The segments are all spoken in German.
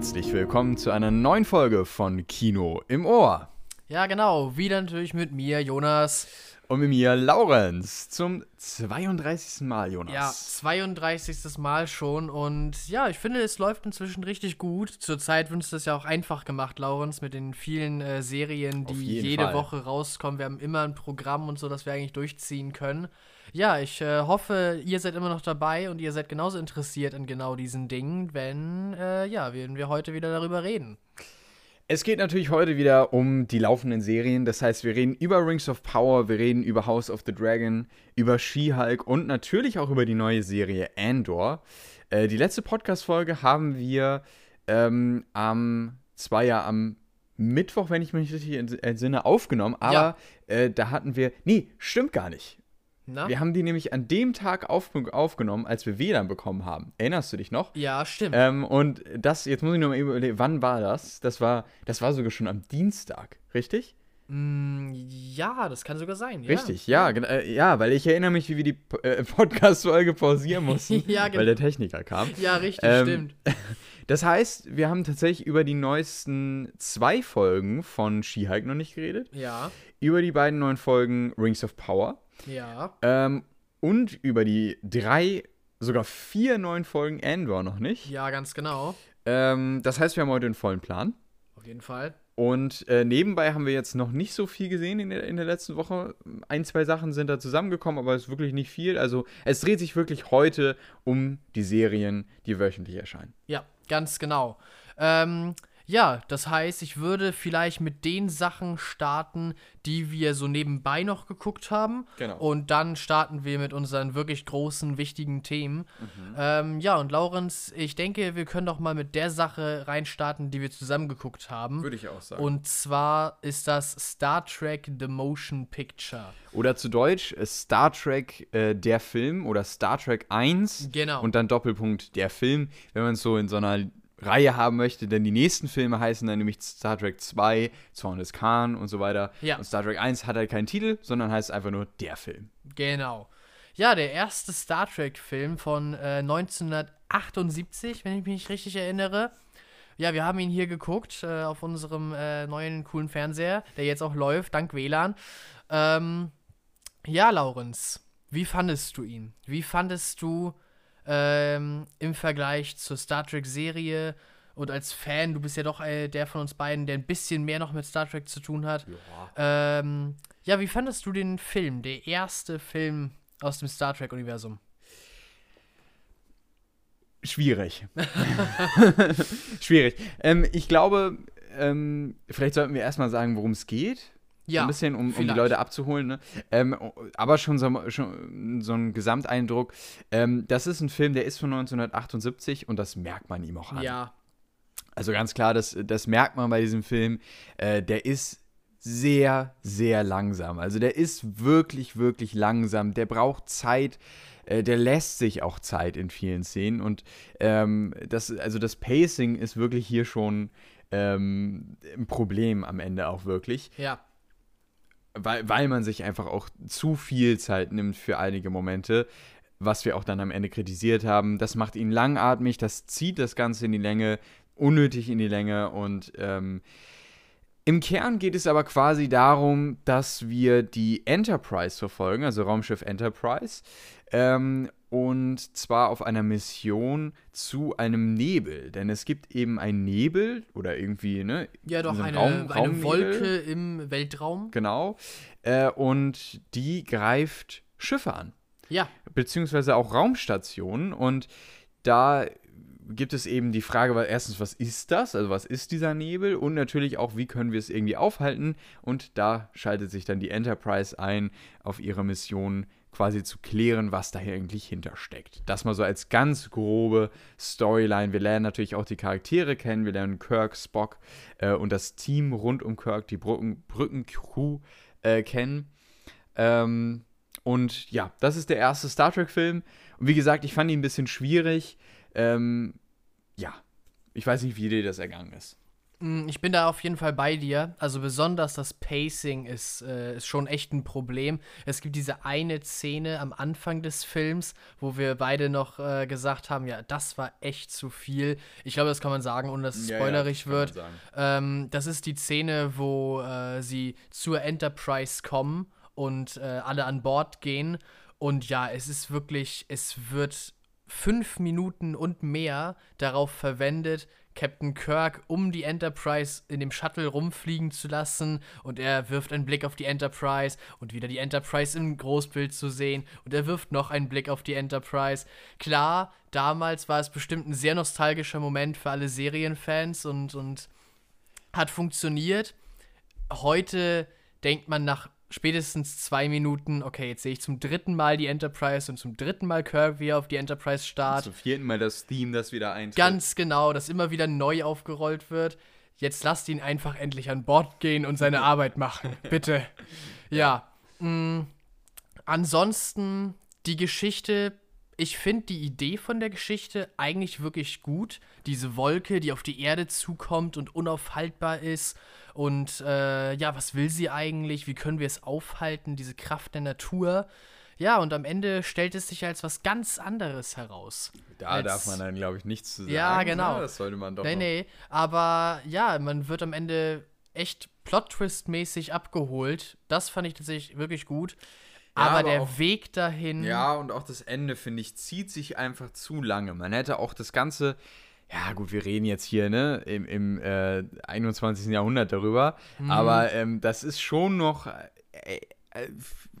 herzlich willkommen zu einer neuen Folge von Kino im Ohr. Ja, genau. Wieder natürlich mit mir, Jonas. Und mit mir, Laurenz. Zum 32. Mal, Jonas. Ja, 32. Mal schon. Und ja, ich finde, es läuft inzwischen richtig gut. Zurzeit wird es das ja auch einfach gemacht, Laurenz, mit den vielen äh, Serien, die jede Fall. Woche rauskommen. Wir haben immer ein Programm und so, das wir eigentlich durchziehen können. Ja, ich äh, hoffe, ihr seid immer noch dabei und ihr seid genauso interessiert an genau diesen Dingen, wenn, äh, ja, werden wir heute wieder darüber reden. Es geht natürlich heute wieder um die laufenden Serien. Das heißt, wir reden über Rings of Power, wir reden über House of the Dragon, über She-Hulk und natürlich auch über die neue Serie Andor. Äh, die letzte Podcast-Folge haben wir ähm, am, zwar ja am Mittwoch, wenn ich mich richtig entsinne, aufgenommen, aber ja. äh, da hatten wir, nee, stimmt gar nicht. Na? Wir haben die nämlich an dem Tag auf, aufgenommen, als wir WLAN bekommen haben. Erinnerst du dich noch? Ja, stimmt. Ähm, und das, jetzt muss ich nur mal überlegen, wann war das? Das war, das war sogar schon am Dienstag, richtig? Mm, ja, das kann sogar sein. Ja. Richtig, ja, ja, äh, ja, weil ich erinnere mich, wie wir die äh, Podcast-Folge pausieren mussten, ja, genau. weil der Techniker kam. Ja, richtig, ähm, stimmt. Das heißt, wir haben tatsächlich über die neuesten zwei Folgen von She-Hulk noch nicht geredet. Ja. Über die beiden neuen Folgen Rings of Power. Ja. Ähm, und über die drei, sogar vier neuen Folgen Andor noch nicht. Ja, ganz genau. Ähm, das heißt, wir haben heute einen vollen Plan. Auf jeden Fall. Und äh, nebenbei haben wir jetzt noch nicht so viel gesehen in der, in der letzten Woche. Ein, zwei Sachen sind da zusammengekommen, aber es ist wirklich nicht viel. Also es dreht sich wirklich heute um die Serien, die wöchentlich erscheinen. Ja, ganz genau. Ähm, ja, das heißt, ich würde vielleicht mit den Sachen starten, die wir so nebenbei noch geguckt haben. Genau. Und dann starten wir mit unseren wirklich großen, wichtigen Themen. Mhm. Ähm, ja, und Laurenz, ich denke, wir können doch mal mit der Sache reinstarten, die wir zusammen geguckt haben. Würde ich auch sagen. Und zwar ist das Star Trek The Motion Picture. Oder zu Deutsch äh, Star Trek äh, der Film oder Star Trek 1. Genau. Und dann Doppelpunkt der Film, wenn man es so in so einer Reihe haben möchte, denn die nächsten Filme heißen dann nämlich Star Trek 2, Zorn des Khan und so weiter. Ja. Und Star Trek 1 hat halt keinen Titel, sondern heißt einfach nur der Film. Genau. Ja, der erste Star Trek-Film von äh, 1978, wenn ich mich richtig erinnere. Ja, wir haben ihn hier geguckt äh, auf unserem äh, neuen coolen Fernseher, der jetzt auch läuft, dank WLAN. Ähm, ja, Laurenz, wie fandest du ihn? Wie fandest du ähm, im Vergleich zur Star Trek-Serie. Und als Fan, du bist ja doch äh, der von uns beiden, der ein bisschen mehr noch mit Star Trek zu tun hat. Ja, ähm, ja wie fandest du den Film, der erste Film aus dem Star Trek-Universum? Schwierig. Schwierig. Ähm, ich glaube, ähm, vielleicht sollten wir erstmal sagen, worum es geht. Ja, ein bisschen, um, um die Leute abzuholen. Ne? Ähm, aber schon so, schon so ein Gesamteindruck. Ähm, das ist ein Film, der ist von 1978 und das merkt man ihm auch an. Ja. Also ganz klar, das, das merkt man bei diesem Film. Äh, der ist sehr, sehr langsam. Also der ist wirklich, wirklich langsam. Der braucht Zeit. Äh, der lässt sich auch Zeit in vielen Szenen. Und ähm, das, also das Pacing ist wirklich hier schon ähm, ein Problem am Ende auch wirklich. Ja weil, weil man sich einfach auch zu viel Zeit nimmt für einige Momente, was wir auch dann am Ende kritisiert haben. Das macht ihn langatmig, das zieht das Ganze in die Länge, unnötig in die Länge und ähm, im Kern geht es aber quasi darum, dass wir die Enterprise verfolgen, also Raumschiff Enterprise, ähm, und zwar auf einer Mission zu einem Nebel. Denn es gibt eben einen Nebel oder irgendwie, ne? Ja, doch, eine, Raum, eine Wolke im Weltraum. Genau. Äh, und die greift Schiffe an. Ja. Beziehungsweise auch Raumstationen. Und da gibt es eben die Frage, weil erstens, was ist das? Also was ist dieser Nebel? Und natürlich auch, wie können wir es irgendwie aufhalten? Und da schaltet sich dann die Enterprise ein auf ihre Mission quasi zu klären, was da eigentlich hintersteckt. Das mal so als ganz grobe Storyline. Wir lernen natürlich auch die Charaktere kennen. Wir lernen Kirk, Spock äh, und das Team rund um Kirk, die Brücken, Brückencrew äh, kennen. Ähm, und ja, das ist der erste Star Trek-Film. Und wie gesagt, ich fand ihn ein bisschen schwierig. Ähm, ja, ich weiß nicht, wie dir das ergangen ist. Mm, Ich bin da auf jeden Fall bei dir. Also besonders das Pacing ist, äh, ist schon echt ein Problem. Es gibt diese eine Szene am Anfang des Films, wo wir beide noch äh, gesagt haben, ja, das war echt zu viel. Ich glaube, das kann man sagen, ohne dass es spoilerig wird. Ähm, das ist die Szene, wo äh, sie zur Enterprise kommen und äh, alle an Bord gehen. Und ja, es ist wirklich, es wird fünf Minuten und mehr darauf verwendet, Captain Kirk um die Enterprise in dem Shuttle rumfliegen zu lassen und er wirft einen Blick auf die Enterprise und wieder die Enterprise im Großbild zu sehen und er wirft noch einen Blick auf die Enterprise. Klar, damals war es bestimmt ein sehr nostalgischer Moment für alle Serienfans und, und hat funktioniert. Heute denkt man nach spätestens zwei Minuten, okay, jetzt sehe ich zum dritten Mal die Enterprise und zum dritten Mal Kirk, wie er auf die Enterprise starrt. Zum vierten Mal das Theme, das wieder eintritt. Ganz genau, das immer wieder neu aufgerollt wird. Jetzt lasst ihn einfach endlich an Bord gehen und seine Arbeit machen. Bitte. Ja. mh, ansonsten die Geschichte. Ich finde die Idee von der Geschichte eigentlich wirklich gut. Diese Wolke, die auf die Erde zukommt und unaufhaltbar ist. Und äh, ja, was will sie eigentlich? Wie können wir es aufhalten? Diese Kraft der Natur. Ja, und am Ende stellt es sich als was ganz anderes heraus. Da darf man dann, glaube ich, nichts zu sagen. Ja, genau. ne? Das sollte man doch Nee, nee. Aber ja, man wird am Ende echt Plot-Twist-mäßig abgeholt. Das fand ich tatsächlich wirklich gut. Ja, aber, aber der auch- Weg dahin. Ja, und auch das Ende, finde ich, zieht sich einfach zu lange. Man hätte auch das Ganze. Ja, gut, wir reden jetzt hier, ne, im, im äh, 21. Jahrhundert darüber. Mhm. Aber ähm, das ist schon noch. Äh, äh,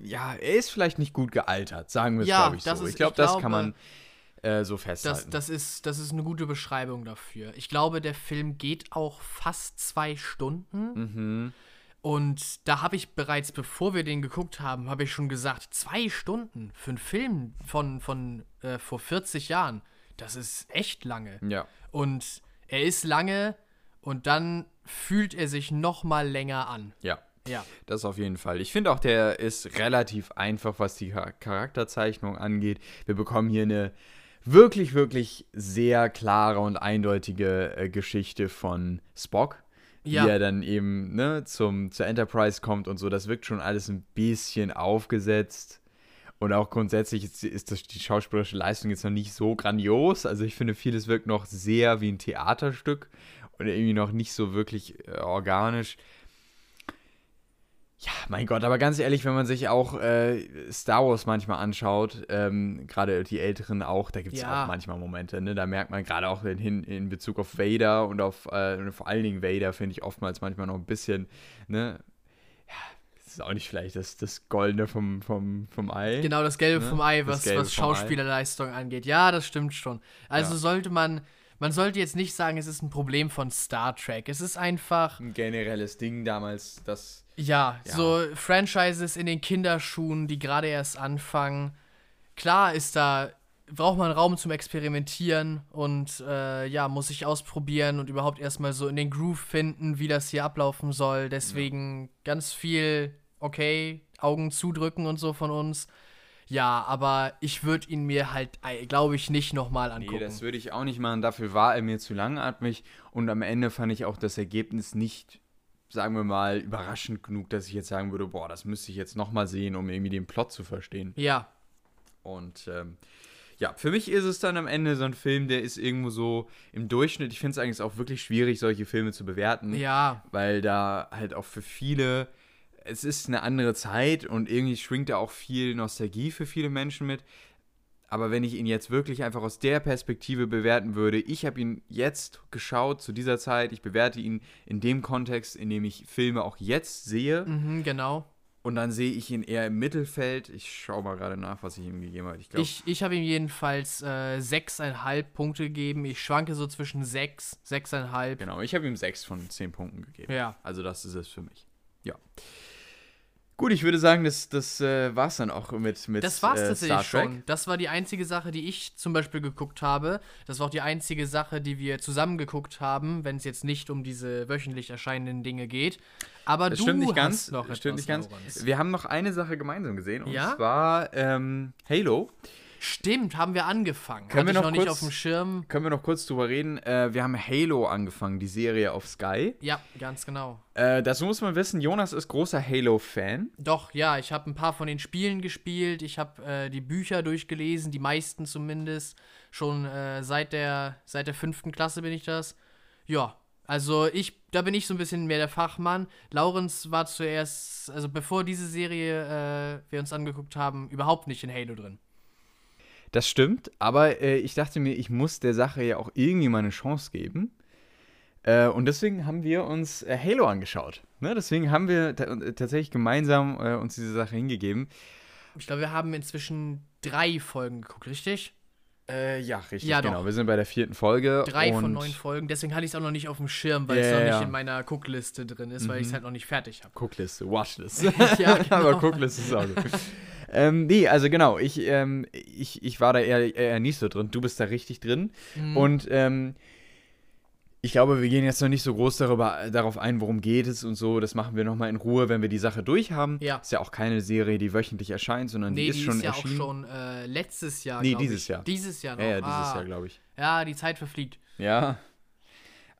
ja, er ist vielleicht nicht gut gealtert, sagen wir es, Ja, glaube ich, das so. ist- ich glaube, das kann man äh, so Das, festhalten. das, ist, das ist eine gute Beschreibung dafür. Ich glaube, der Film geht auch fast zwei Stunden. mhm. Und da habe ich bereits, bevor wir den geguckt haben, habe ich schon gesagt, zwei Stunden für einen Film von, von äh, vor 40 Jahren, das ist echt lange. Ja. Und er ist lange und dann fühlt er sich noch mal länger an. Ja. Ja. Das auf jeden Fall. Ich finde auch, der ist relativ einfach, was die Char- Charakterzeichnung angeht. Wir bekommen hier eine wirklich, wirklich sehr klare und eindeutige äh, Geschichte von Spock. Ja. Wie er dann eben ne, zum, zur Enterprise kommt und so. Das wirkt schon alles ein bisschen aufgesetzt. Und auch grundsätzlich ist, ist das, die schauspielerische Leistung jetzt noch nicht so grandios. Also ich finde, vieles wirkt noch sehr wie ein Theaterstück und irgendwie noch nicht so wirklich äh, organisch. Ja, mein Gott, aber ganz ehrlich, wenn man sich auch äh, Star Wars manchmal anschaut, ähm, gerade die Älteren auch, da gibt es Ja. auch manchmal Momente, ne? Da merkt man gerade auch in, in Bezug auf Vader und auf äh, vor allen Dingen Vader, finde ich oftmals manchmal noch ein bisschen, ne? Ja, das ist auch nicht vielleicht das, das Goldene vom, vom, vom Ei. Genau, das Gelbe Ne? vom Ei, was, was vom Ei. Schauspielerleistung angeht. Ja, das stimmt schon. Also Ja. sollte man, man sollte jetzt nicht sagen, es ist ein Problem von Star Trek. Es ist einfach, Ein generelles Ding damals, das. ja, Ja. so Franchises in den Kinderschuhen, die gerade erst anfangen. Klar ist da, braucht man Raum zum Experimentieren und äh, ja, muss sich ausprobieren und überhaupt erstmal so in den Groove finden, wie das hier ablaufen soll. Deswegen ganz viel, okay, Augen zudrücken und so von uns. Ja, aber ich würde ihn mir halt, glaube ich, nicht nochmal angucken. Nee, das würde ich auch nicht machen. Dafür war er mir zu langatmig. Und am Ende fand ich auch das Ergebnis nicht, sagen wir mal, überraschend genug, dass ich jetzt sagen würde, boah, das müsste ich jetzt nochmal sehen, um irgendwie den Plot zu verstehen. ja, Und ähm, ja, für mich ist es dann am Ende so ein Film, der ist irgendwo so im Durchschnitt. Ich finde es eigentlich auch wirklich schwierig, solche Filme zu bewerten. ja, Weil da halt auch für viele, es ist eine andere Zeit und irgendwie schwingt da auch viel Nostalgie für viele Menschen mit. Aber wenn ich ihn jetzt wirklich einfach aus der Perspektive bewerten würde, ich habe ihn jetzt geschaut zu dieser Zeit, ich bewerte ihn in dem Kontext, in dem ich Filme auch jetzt sehe. mhm, genau. Und dann sehe ich ihn eher im Mittelfeld. Ich schaue mal gerade nach, was ich ihm gegeben habe. Ich Ich, ich habe ihm jedenfalls äh, 6,5 Punkte gegeben. Ich schwanke so zwischen 6, 6,5. genau, ich habe ihm 6 von 10 Punkten gegeben. Ja. Also das ist es für mich. Ja. Gut, ich würde sagen, das, das äh, war es dann auch mit, mit Das war's äh, tatsächlich schon. Das war die einzige Sache, die ich zum Beispiel geguckt habe. Das war auch die einzige Sache, die wir zusammen geguckt haben, wenn es jetzt nicht um diese wöchentlich erscheinenden Dinge geht. Aber Das du stimmt nicht ganz. noch stimmt etwas, nicht ganz. Lorenz. Wir haben noch eine Sache gemeinsam gesehen und Ja? zwar ähm, Halo. Stimmt, haben wir angefangen. Können wir Hatte noch noch nicht kurz- auf dem Schirm. Können wir noch kurz drüber reden? Äh, wir haben Halo angefangen, die Serie auf Sky. Ja, ganz genau. Äh, dazu muss man wissen, Jonas ist großer Halo-Fan. Doch, ja, ich habe ein paar von den Spielen gespielt. Ich habe äh, die Bücher durchgelesen, die meisten zumindest. Schon äh, seit, der, seit der fünften Klasse bin ich das. Ja, also ich, da bin ich so ein bisschen mehr der Fachmann. Laurenz war zuerst, also bevor diese Serie äh, wir uns angeguckt haben, überhaupt nicht in Halo drin. Das stimmt, aber äh, ich dachte mir, ich muss der Sache ja auch irgendwie mal eine Chance geben. Äh, und deswegen haben wir uns äh, Halo angeschaut. Ne? Deswegen haben wir ta tatsächlich gemeinsam äh, uns diese Sache hingegeben. Ich glaube, wir haben inzwischen drei Folgen geguckt, richtig? Äh, ja, richtig, Ja, genau. Wir sind bei der vierten Folge. Drei von neun Folgen. Deswegen hatte ich es auch noch nicht auf dem Schirm, weil Ja, es noch nicht ja. in meiner Guckliste drin ist, weil ich es halt noch nicht fertig habe. Cookliste, Watchlist. Ja, genau. Aber Cookliste ist auch gut. Ähm, nee, also genau, ich, ähm, ich, ich war da eher, eher nicht so drin. Du bist da richtig drin. Mhm. Und ähm, ich glaube, wir gehen jetzt noch nicht so groß darüber, darauf ein, worum geht es und so. Das machen wir nochmal in Ruhe, wenn wir die Sache durch haben. Ja. Ist ja auch keine Serie, die wöchentlich erscheint, sondern Nee, die ist schon ja erschienen. auch schon äh, letztes Jahr. Nee, dieses ich. Jahr. Dieses Jahr noch. ja, ja, dieses ah. Jahr, glaube ich. Ja, die Zeit verfliegt. Ja.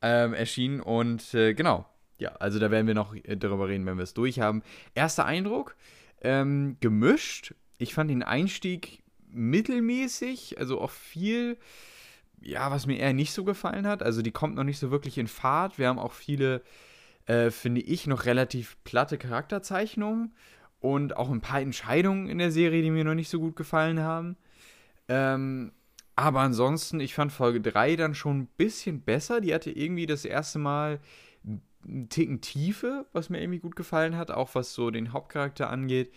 Ähm, erschienen und äh, genau. Ja, also da werden wir noch äh, darüber reden, wenn wir es durch haben. Erster Eindruck, ähm, gemischt. Ich fand den Einstieg mittelmäßig, also auch viel, ja, was mir eher nicht so gefallen hat. Also die kommt noch nicht so wirklich in Fahrt. Wir haben auch viele, äh, finde ich, noch relativ platte Charakterzeichnungen und auch ein paar Entscheidungen in der Serie, die mir noch nicht so gut gefallen haben. Ähm, aber ansonsten, ich fand Folge 3 dann schon ein bisschen besser. Die hatte irgendwie das erste Mal einen Ticken Tiefe, was mir irgendwie gut gefallen hat, auch was so den Hauptcharakter angeht.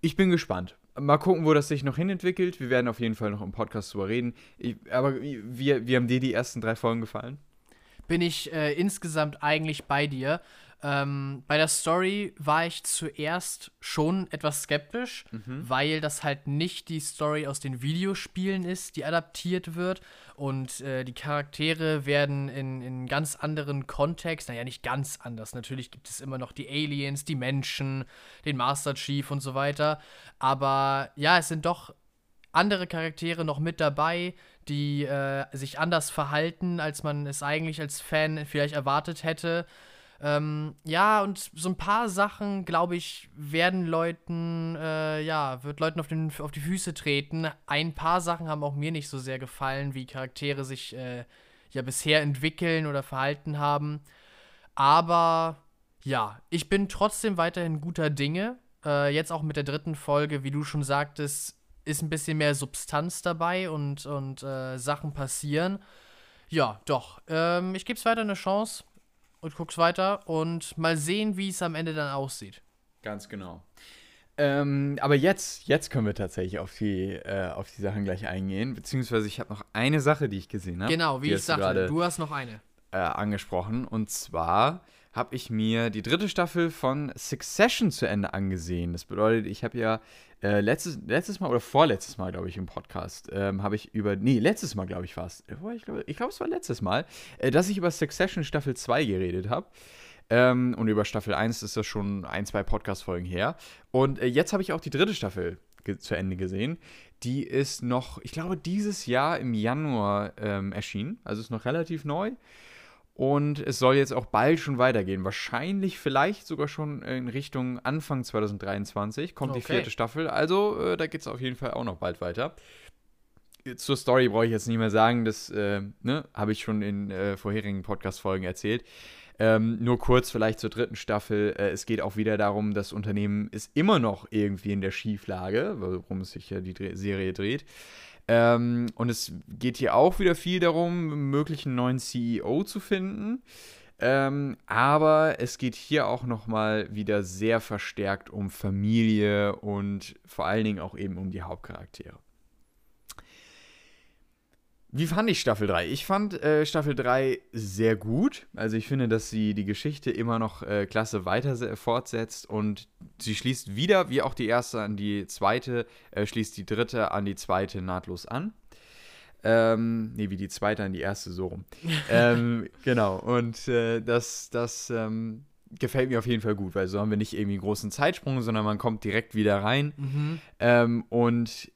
Ich bin gespannt. Mal gucken, wo das sich noch hinentwickelt. Wir werden auf jeden Fall noch im Podcast drüber reden. Ich, aber wie, wie haben dir die ersten drei Folgen gefallen? Bin ich äh, insgesamt eigentlich bei dir. Ähm, bei der Story war ich zuerst schon etwas skeptisch, weil das halt nicht die Story aus den Videospielen ist, die adaptiert wird. Und äh, die Charaktere werden in, in ganz anderen Kontext, naja, nicht ganz anders. Natürlich gibt es immer noch die Aliens, die Menschen, den Master Chief und so weiter. Aber ja, es sind doch andere Charaktere noch mit dabei, die äh, sich anders verhalten, als man es eigentlich als Fan vielleicht erwartet hätte. Ähm, ja, und so ein paar Sachen, glaube ich, werden Leuten, äh, ja, wird Leuten auf, den, auf die Füße treten. Ein paar Sachen haben auch mir nicht so sehr gefallen, wie Charaktere sich äh, ja bisher entwickeln oder verhalten haben. Aber ja, ich bin trotzdem weiterhin guter Dinge. Äh, jetzt auch mit der dritten Folge, wie du schon sagtest, ist ein bisschen mehr Substanz dabei und, und äh, Sachen passieren. Ja, doch. Ähm, ich gebe es weiter eine Chance und guck's weiter und mal sehen, wie es am Ende dann aussieht. Ganz genau. Ähm, aber jetzt, jetzt können wir tatsächlich auf die, äh, auf die Sachen gleich eingehen. Beziehungsweise ich habe noch eine Sache, die ich gesehen habe. genau, wie ich sagte, du hast noch eine. äh, angesprochen. Und zwar habe ich mir die dritte Staffel von Succession zu Ende angesehen. Das bedeutet, ich habe ja äh, letztes, letztes Mal oder vorletztes Mal, glaube ich, im Podcast, ähm, habe ich über, nee, letztes Mal, glaube ich, war es. Ich glaube, glaub, es war letztes Mal, äh, dass ich über Succession Staffel 2 geredet habe. Ähm, und über Staffel 1 ist das schon ein, zwei Podcast-Folgen her. Und äh, jetzt habe ich auch die dritte Staffel zu Ende gesehen. Die ist noch, ich glaube, dieses Jahr im Januar ähm, erschienen. Also ist noch relativ neu. Und es soll jetzt auch bald schon weitergehen. Wahrscheinlich vielleicht sogar schon in Richtung Anfang 2023 kommt die Okay. vierte Staffel. Also äh, da geht es auf jeden Fall auch noch bald weiter. Zur Story brauche ich jetzt nicht mehr sagen, das äh, ne, habe ich schon in äh, vorherigen Podcast-Folgen erzählt. Ähm, nur kurz vielleicht zur dritten Staffel. Äh, es geht auch wieder darum, das Unternehmen ist immer noch irgendwie in der Schieflage, worum es sich ja die Dre Serie dreht. Ähm, und es geht hier auch wieder viel darum, möglichen neuen CEO zu finden. Ähm, aber es geht hier auch nochmal wieder sehr verstärkt um Familie und vor allen Dingen auch eben um die Hauptcharaktere. Wie fand ich Staffel 3? Ich fand äh, Staffel 3 sehr gut. Also ich finde, dass sie die Geschichte immer noch äh, klasse weiter se- fortsetzt und sie schließt wieder, wie auch die erste an die zweite, äh, schließt die dritte an die zweite nahtlos an. Ähm, nee, wie die zweite an die erste, so rum. ähm, genau, und äh, das, das ähm, gefällt mir auf jeden Fall gut, weil so haben wir nicht irgendwie einen großen Zeitsprung, sondern man kommt direkt wieder rein. Mhm. Ähm, und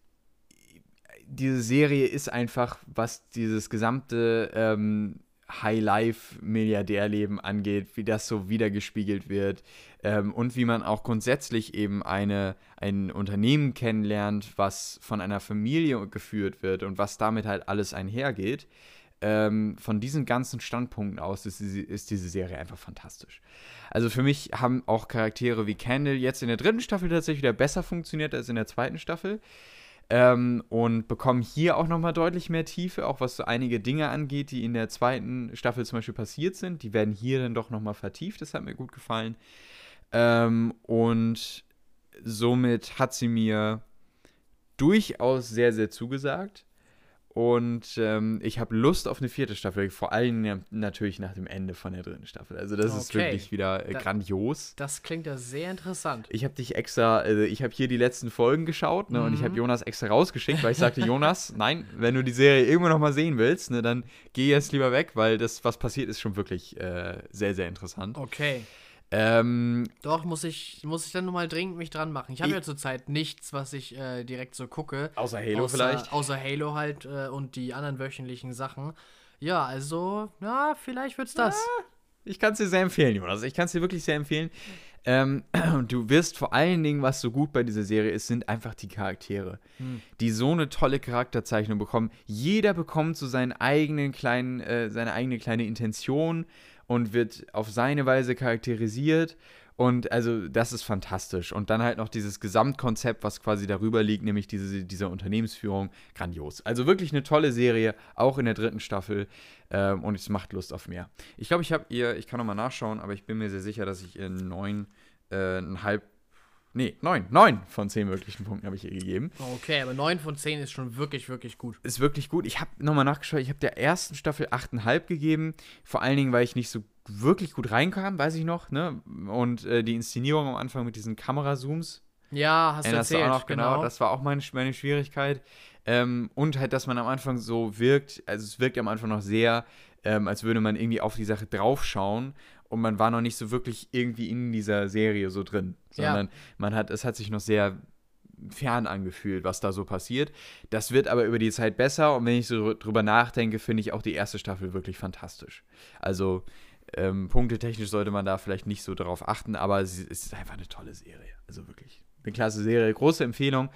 diese Serie ist einfach, was dieses gesamte ähm, High-Life-Milliardärleben angeht, wie das so wiedergespiegelt wird ähm, und wie man auch grundsätzlich eben eine, ein Unternehmen kennenlernt, was von einer Familie geführt wird und was damit halt alles einhergeht. Ähm, von diesen ganzen Standpunkten aus ist, ist, diese Serie einfach fantastisch. Also für mich haben auch Charaktere wie Candle jetzt in der dritten Staffel tatsächlich wieder besser funktioniert als in der zweiten Staffel. Ähm, und bekommen hier auch nochmal deutlich mehr Tiefe, auch was so einige Dinge angeht, die in der zweiten Staffel zum Beispiel passiert sind. Die werden hier dann doch nochmal vertieft, das hat mir gut gefallen. Ähm, und somit hat sie mir durchaus sehr, sehr zugesagt. Und ähm, ich habe Lust auf eine vierte Staffel, vor allem natürlich nach dem Ende von der dritten Staffel. Also das okay. ist wirklich wieder äh, da, grandios. Das klingt ja sehr interessant. Ich habe dich extra, also ich habe hier die letzten Folgen geschaut ne, mhm. und ich habe mhm. Jonas extra rausgeschickt, weil ich sagte, Jonas, nein, wenn du die Serie irgendwann noch mal sehen willst, ne, dann geh jetzt lieber weg, weil das, was passiert, ist schon wirklich äh, sehr, sehr interessant. Okay. Ähm, Doch, muss ich, muss ich dann nochmal dringend mich dran machen. Ich habe ja zurzeit nichts, was ich äh, direkt so gucke. Außer Halo außer, vielleicht. Außer Halo halt äh, und die anderen wöchentlichen Sachen. Ja, also, na, vielleicht wird's das. Ja, ich kann es dir sehr empfehlen, Jonas. Ich kann es dir wirklich sehr empfehlen. Ähm, du wirst vor allen Dingen, was so gut bei dieser Serie ist, sind einfach die Charaktere, hm. die so eine tolle Charakterzeichnung bekommen. Jeder bekommt so seinen eigenen kleinen, äh, seine eigene kleine Intention und wird auf seine Weise charakterisiert. Und also das ist fantastisch. Und dann halt noch dieses Gesamtkonzept, was quasi darüber liegt, nämlich diese, diese Unternehmensführung, grandios. Also wirklich eine tolle Serie, auch in der dritten Staffel. Ähm, und es macht Lust auf mehr. Ich glaube, ich habe ihr, ich kann nochmal nachschauen, aber ich bin mir sehr sicher, dass ich ihr neun, äh, ein halb Nee, neun. Neun von zehn möglichen Punkten habe ich ihr gegeben. Okay, aber neun von zehn ist schon wirklich, wirklich gut. Ist wirklich gut. Ich habe nochmal nachgeschaut. Ich habe der ersten Staffel achteinhalb gegeben. Vor allen Dingen, weil ich nicht so wirklich gut reinkam, weiß ich noch. Ne? Und äh, die Inszenierung am Anfang mit diesen Kamerazooms. Ja, hast du erzählt. Auch noch, genau. genau. Das war auch meine, meine Schwierigkeit. Ähm, und halt, dass man am Anfang so wirkt, also es wirkt am Anfang noch sehr, ähm, als würde man irgendwie auf die Sache draufschauen und man war noch nicht so wirklich irgendwie in dieser Serie so drin, sondern ja. man hat, es hat sich noch sehr fern angefühlt, was da so passiert. Das wird aber über die Zeit besser und wenn ich so drüber nachdenke, finde ich auch die erste Staffel wirklich fantastisch. Also ähm, punktetechnisch sollte man da vielleicht nicht so darauf achten, aber es ist einfach eine tolle Serie. Also wirklich eine klasse Serie, große Empfehlung.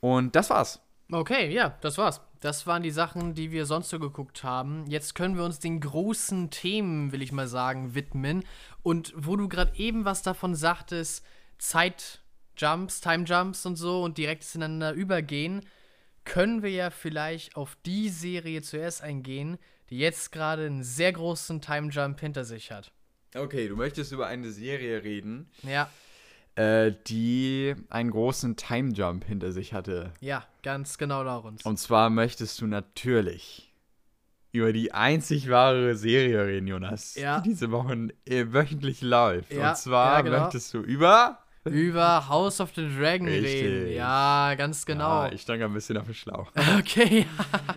Und das war's. Okay, ja, das war's. Das waren die Sachen, die wir sonst so geguckt haben. Jetzt können wir uns den großen Themen, will ich mal sagen, widmen. Und wo du gerade eben was davon sagtest, Zeitjumps, Timejumps und so und direkt ineinander übergehen, können wir ja vielleicht auf die Serie zuerst eingehen, die jetzt gerade einen sehr großen Timejump hinter sich hat. Okay, du möchtest über eine Serie reden. Ja äh, die einen großen Time Jump hinter sich hatte. Ja, ganz genau darum. Und zwar möchtest du natürlich über die einzig wahre Serie reden, Jonas, ja. die diese Woche äh, wöchentlich läuft. Ja, Und zwar ja, genau. möchtest du über über House of the Dragon Richtig. reden. Ja, ganz genau. Ja, ich stand ein bisschen auf den Schlauch. Okay.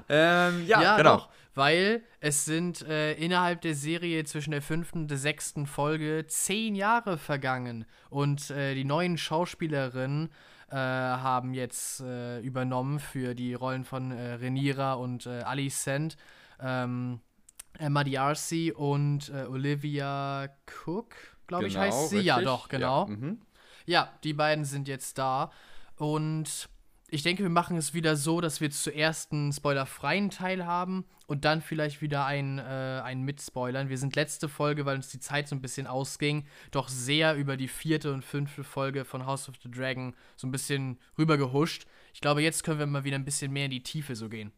ähm, ja, ja, genau. Doch weil es sind äh, innerhalb der Serie zwischen der fünften und der sechsten Folge zehn Jahre vergangen und äh, die neuen Schauspielerinnen äh, haben jetzt äh, übernommen für die Rollen von äh, Renira und äh, Alicent. Ähm, Emma D'Arcy und äh, Olivia Cook, glaube genau, ich, heißt sie. Richtig. Ja, doch, genau. Ja, mhm. ja, die beiden sind jetzt da. Und ich denke, wir machen es wieder so, dass wir zuerst einen spoilerfreien Teil haben und dann vielleicht wieder einen, äh, einen mit Spoilern. Wir sind letzte Folge, weil uns die Zeit so ein bisschen ausging, doch sehr über die vierte und fünfte Folge von House of the Dragon so ein bisschen rübergehuscht. Ich glaube, jetzt können wir mal wieder ein bisschen mehr in die Tiefe so gehen.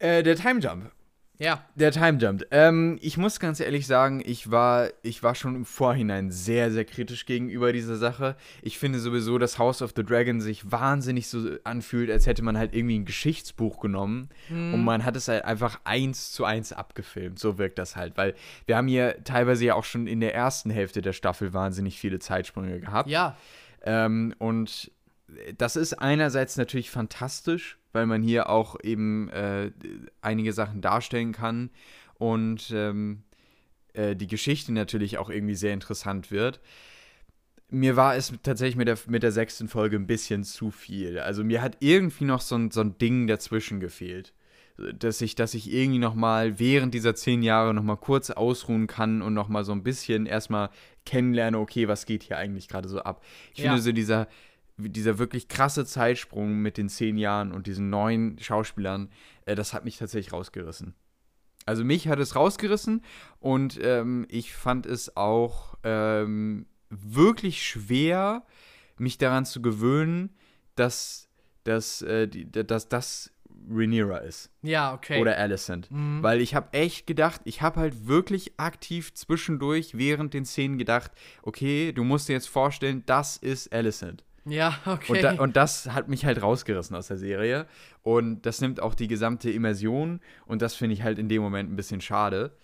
Äh, der Time Jump. Ja. Der Time Jump. Ähm, ich muss ganz ehrlich sagen, ich war, ich war schon im Vorhinein sehr, sehr kritisch gegenüber dieser Sache. Ich finde sowieso, dass House of the Dragon sich wahnsinnig so anfühlt, als hätte man halt irgendwie ein Geschichtsbuch genommen mhm. und man hat es halt einfach eins zu eins abgefilmt. So wirkt das halt, weil wir haben hier teilweise ja auch schon in der ersten Hälfte der Staffel wahnsinnig viele Zeitsprünge gehabt. Ja. Ähm, und das ist einerseits natürlich fantastisch, weil man hier auch eben äh, einige Sachen darstellen kann und ähm, äh, die Geschichte natürlich auch irgendwie sehr interessant wird. mir war es tatsächlich mit der, mit der sechsten Folge ein bisschen zu viel. Also mir hat irgendwie noch so ein, so ein Ding dazwischen gefehlt. Dass ich, dass ich irgendwie noch mal während dieser zehn Jahre noch mal kurz ausruhen kann und noch mal so ein bisschen erstmal kennenlerne, okay, was geht hier eigentlich gerade so ab. Ich Ja. finde so dieser, dieser wirklich krasse Zeitsprung mit den zehn Jahren und diesen neuen Schauspielern, äh, das hat mich tatsächlich rausgerissen. Also mich hat es rausgerissen und ähm, ich fand es auch ähm, wirklich schwer, mich daran zu gewöhnen, dass, dass, äh, die, dass das Rhaenyra ist Ja, okay. oder Alicent. Mhm. Weil ich habe echt gedacht, ich habe halt wirklich aktiv zwischendurch während den Szenen gedacht, okay, du musst dir jetzt vorstellen, das ist Alicent. Ja, okay. Und, da, und das hat mich halt rausgerissen aus der Serie. Und das nimmt auch die gesamte Immersion. Und das finde ich halt in dem Moment ein bisschen schade.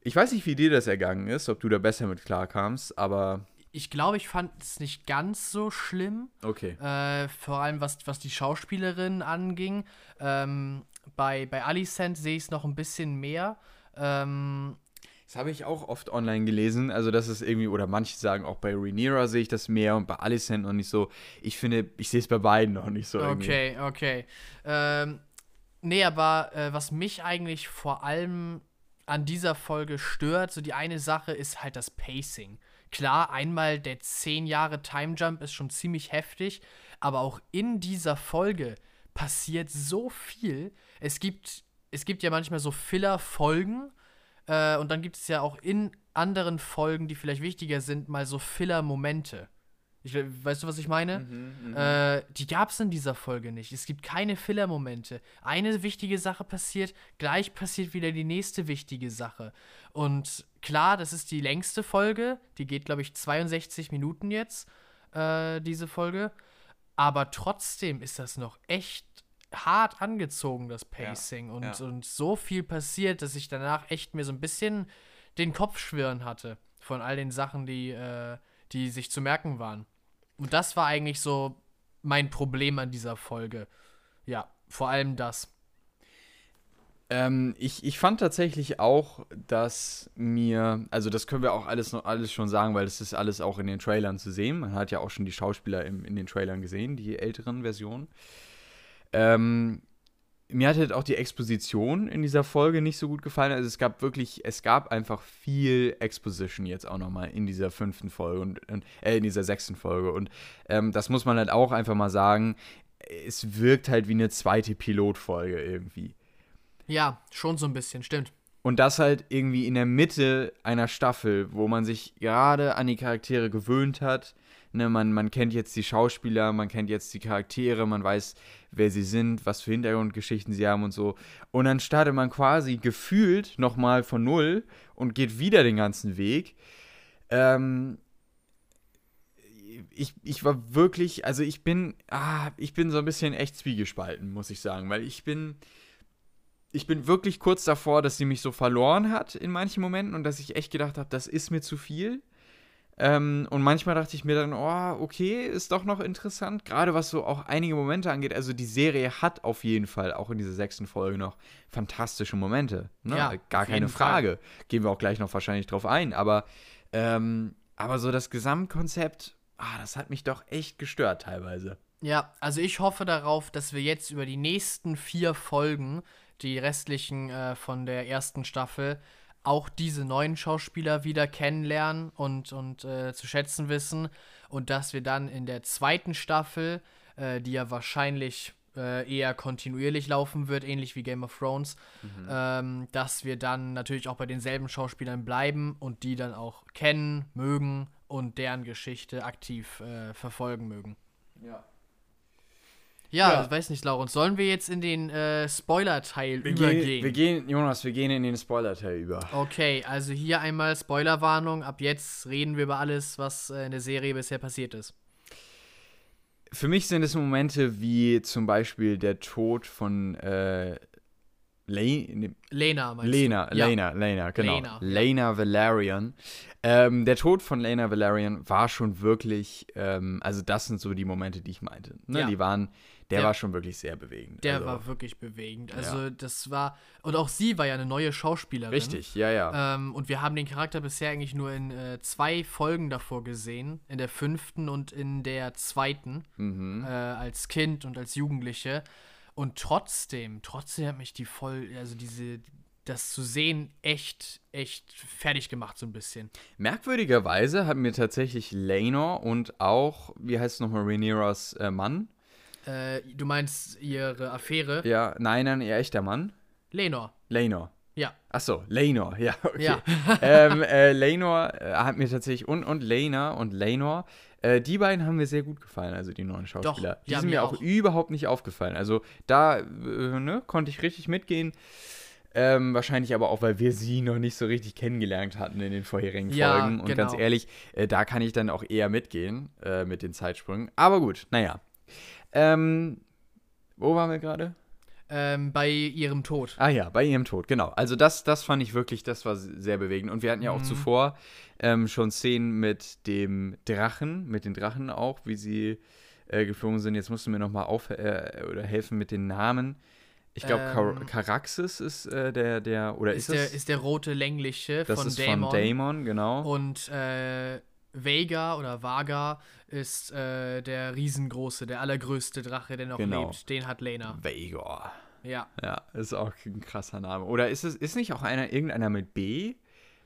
Ich weiß nicht, wie dir das ergangen ist, ob du da besser mit klarkamst, aber ich glaube, ich fand es nicht ganz so schlimm. okay. Äh, vor allem was, was die Schauspielerin anging. Ähm, bei, bei Alicent sehe ich es noch ein bisschen mehr. Ähm, Das habe ich auch oft online gelesen. Also, das ist irgendwie, oder manche sagen auch bei Rhaenyra sehe ich das mehr und bei Alicent noch nicht so. Ich finde, ich sehe es bei beiden noch nicht so irgendwie. okay, okay. Ähm, nee, aber äh, was mich eigentlich vor allem an dieser Folge stört, so die eine Sache ist halt das Pacing. Klar, einmal der 10 Jahre Time Jump ist schon ziemlich heftig, aber auch in dieser Folge passiert so viel. Es gibt, es gibt ja manchmal so Filler-Folgen äh, und dann gibt es ja auch in anderen Folgen, die vielleicht wichtiger sind, mal so Filler-Momente. Ich, weißt du, was ich meine? Äh, die gab es in dieser Folge nicht. Es gibt keine Filler-Momente. Eine wichtige Sache passiert, gleich passiert wieder die nächste wichtige Sache. Und klar, das ist die längste Folge. Die geht, glaube ich, 62 Minuten jetzt, äh, diese Folge. Aber trotzdem ist das noch echt hart angezogen, das Pacing. und, ja. und so viel passiert, dass ich danach echt mir so ein bisschen den Kopf schwirren hatte von all den Sachen, die, äh, die sich zu merken waren. Und das war eigentlich so mein Problem an dieser Folge. Ja, vor allem das. Ähm, ich, ich fand tatsächlich auch, dass mir, also das können wir auch alles noch alles schon sagen, weil das ist alles auch in den Trailern zu sehen. Man hat ja auch schon die Schauspieler im, in den Trailern gesehen, die älteren Versionen. Ähm, mir hat halt auch die Exposition in dieser Folge nicht so gut gefallen. Also es gab wirklich, es gab einfach viel Exposition jetzt auch nochmal in dieser fünften Folge und, äh, in dieser sechsten Folge. Und ähm, das muss man halt auch einfach mal sagen. Es wirkt halt wie eine zweite Pilotfolge irgendwie. Ja, schon so ein bisschen, stimmt. Und das halt irgendwie in der Mitte einer Staffel, wo man sich gerade an die Charaktere gewöhnt hat. Ne, man, man kennt jetzt die Schauspieler, man kennt jetzt die Charaktere, man weiß, wer sie sind, was für Hintergrundgeschichten sie haben und so. Und dann startet man quasi gefühlt nochmal von Null und geht wieder den ganzen Weg. Ähm, ich, ich war wirklich, also ich bin, ah, ich bin so ein bisschen echt zwiegespalten, muss ich sagen, weil ich bin, ich bin wirklich kurz davor, dass sie mich so verloren hat in manchen Momenten und dass ich echt gedacht habe, das ist mir zu viel. Ähm, und manchmal dachte ich mir dann, oh, okay, ist doch noch interessant, gerade was so auch einige Momente angeht. Also die Serie hat auf jeden Fall auch in dieser sechsten Folge noch fantastische Momente. Ne? Ja, Gar keine jeden Fall. Frage. Gehen wir auch gleich noch wahrscheinlich drauf ein. Aber, ähm, aber so das Gesamtkonzept, ah, das hat mich doch echt gestört teilweise. Ja, also ich hoffe darauf, dass wir jetzt über die nächsten vier Folgen, die restlichen äh, von der ersten Staffel, auch diese neuen Schauspieler wieder kennenlernen und, und äh, zu schätzen wissen. Und dass wir dann in der zweiten Staffel, äh, die ja wahrscheinlich äh, eher kontinuierlich laufen wird, ähnlich wie Game of Thrones, ähm, dass wir dann natürlich auch bei denselben Schauspielern bleiben und die dann auch kennen, mögen und deren Geschichte aktiv äh, verfolgen mögen. Ja. Ja, Ja. ich weiß nicht, Laurens. Sollen wir jetzt in den äh, Spoiler-Teil Wir übergehen? gehen, wir gehen, Jonas, wir gehen in den Spoiler-Teil über. Okay, also hier einmal Spoilerwarnung. Ab jetzt reden wir über alles, was äh, in der Serie bisher passiert ist. Für mich sind es Momente wie zum Beispiel der Tod von äh, Le ne, Lena, meinst Lena, du? Ja. Lena, Lena, genau. Lena, Lena. Valerian. Ähm, der Tod von Lena Valerian war schon wirklich, ähm, also das sind so die Momente, die ich meinte. Ne? Ja. Die waren, der, Der- war schon wirklich sehr bewegend. Der also, war wirklich bewegend. Also, das war. Und auch sie war ja eine neue Schauspielerin. Richtig, ja, ja. Ähm, und wir haben den Charakter bisher eigentlich nur in äh, zwei Folgen davor gesehen. In der fünften und in der zweiten. mhm. Äh, als Kind und als Jugendliche. Und trotzdem, trotzdem hat mich die voll, also diese, das zu sehen, echt, echt fertig gemacht, so ein bisschen. Merkwürdigerweise hat mir tatsächlich Lenor und auch, wie heißt es nochmal, Rhaenyras äh, Mann? Äh, du meinst ihre Affäre? Ja, nein, nein, ihr echter Mann? Lenor. Lenor. Ja. Achso, Lenor, ja, okay. Ja. ähm, äh, Lenor äh, hat mir tatsächlich, und, und Lena und Lenor, äh, die beiden haben mir sehr gut gefallen, also die neuen Schauspieler. die ja, sind mir auch. auch. überhaupt nicht aufgefallen. Also da, äh, ne, konnte ich richtig mitgehen. Ähm, wahrscheinlich aber auch, weil wir sie noch nicht so richtig kennengelernt hatten in den vorherigen Ja, Folgen. Und ganz genau. ehrlich, äh, da kann ich dann auch eher mitgehen äh, mit den Zeitsprüngen. Aber gut, naja. Ähm, wo waren wir gerade? Ähm, bei ihrem Tod. Ah ja, bei ihrem Tod, genau. Also das, das fand ich wirklich, das war sehr bewegend. Und wir hatten ja auch Mhm. zuvor ähm, schon Szenen mit dem Drachen, mit den Drachen auch, wie sie äh, geflogen sind. Jetzt musst du mir nochmal auf äh, oder helfen mit den Namen. Ich glaube, Ähm, Caraxes ist äh, der, der, oder ist, Ist, der, das? ist der rote längliche das von ist Daemon. von Daemon, genau. Und äh, Vega oder Vaga ist äh, der riesengroße, der allergrößte Drache, der noch Genau. lebt. Den hat Lena. Vaegor. Ja. Ja, ist auch ein krasser Name. Oder ist es, ist nicht auch einer, irgendeiner mit B?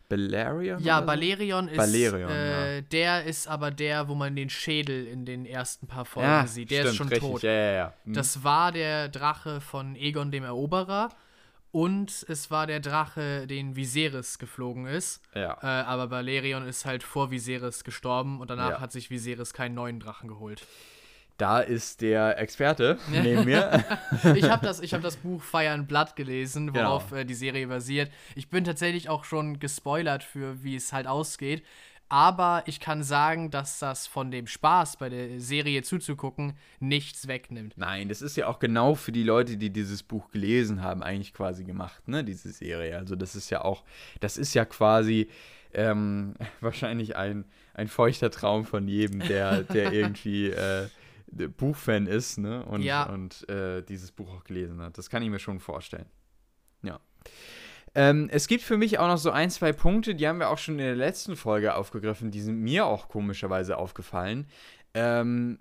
Balerion? Ja, oder so? Balerion ist. Balerion, äh, Der ist aber der, wo man den Schädel in den ersten paar Folgen Ja, sieht. Der stimmt, ist schon richtig. tot. Ja, ja, ja. Hm. Das war der Drache von Egon dem Eroberer. Und es war der Drache, den Viserys geflogen ist. ja. Äh, aber Balerion ist halt vor Viserys gestorben und danach Ja. hat sich Viserys keinen neuen Drachen geholt. Da ist der Experte neben mir. Ich habe das, ich hab das Buch Fire and Blood gelesen, Genau. worauf äh, die Serie basiert. Ich bin tatsächlich auch schon gespoilert für, wie es halt ausgeht. Aber ich kann sagen, dass das von dem Spaß bei der Serie zuzugucken nichts wegnimmt. Nein, das ist ja auch genau für die Leute, die dieses Buch gelesen haben, eigentlich quasi gemacht, ne, diese Serie. Also das ist ja auch, das ist ja quasi ähm, wahrscheinlich ein, ein feuchter Traum von jedem, der, der irgendwie äh, Buchfan ist, ne, und, Ja. und äh, dieses Buch auch gelesen hat. Das kann ich mir schon vorstellen. Ja. Ähm, es gibt für mich auch noch so ein, zwei Punkte, die haben wir auch schon in der letzten Folge aufgegriffen, die sind mir auch komischerweise aufgefallen. Ähm,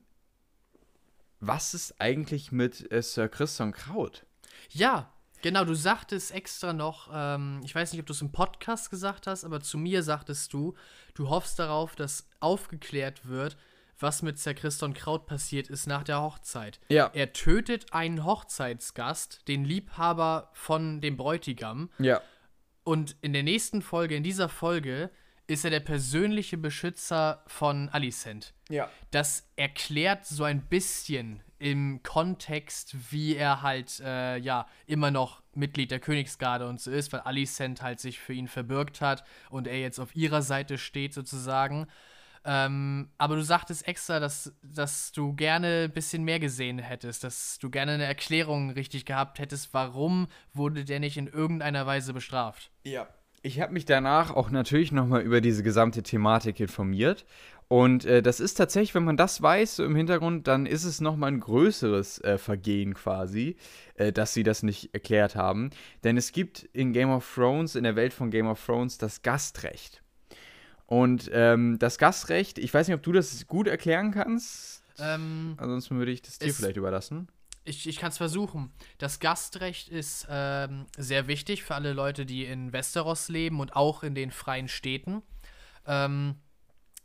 was ist eigentlich mit äh, Sir Christian Kraut? Ja, genau, du sagtest extra noch, ähm, ich weiß nicht, ob du es im Podcast gesagt hast, aber zu mir sagtest du, du hoffst darauf, dass aufgeklärt wird, was mit Sir Christian Kraut passiert ist nach der Hochzeit. Ja. Er tötet einen Hochzeitsgast, den Liebhaber von dem Bräutigam. Ja. Und in der nächsten Folge, in dieser Folge, ist er der persönliche Beschützer von Alicent. Ja. Das erklärt so ein bisschen im Kontext, wie er halt, äh, ja, immer noch Mitglied der Königsgarde und so ist, weil Alicent halt sich für ihn verbürgt hat und er jetzt auf ihrer Seite steht sozusagen. Ähm, aber du sagtest extra, dass, dass du gerne ein bisschen mehr gesehen hättest, dass du gerne eine Erklärung richtig gehabt hättest, warum wurde der nicht in irgendeiner Weise bestraft. Ja. Ich habe mich danach auch natürlich nochmal über diese gesamte Thematik informiert. Und äh, das ist tatsächlich, wenn man das weiß so im Hintergrund, dann ist es nochmal ein größeres äh, Vergehen quasi, äh, dass sie das nicht erklärt haben. Denn es gibt in Game of Thrones, in der Welt von Game of Thrones, das Gastrecht. Und ähm, das Gastrecht, ich weiß nicht, ob du das gut erklären kannst. Ähm, Ansonsten würde ich das dir vielleicht überlassen. Ich, ich kann es versuchen. Das Gastrecht ist ähm, sehr wichtig für alle Leute, die in Westeros leben und auch in den freien Städten. Ähm,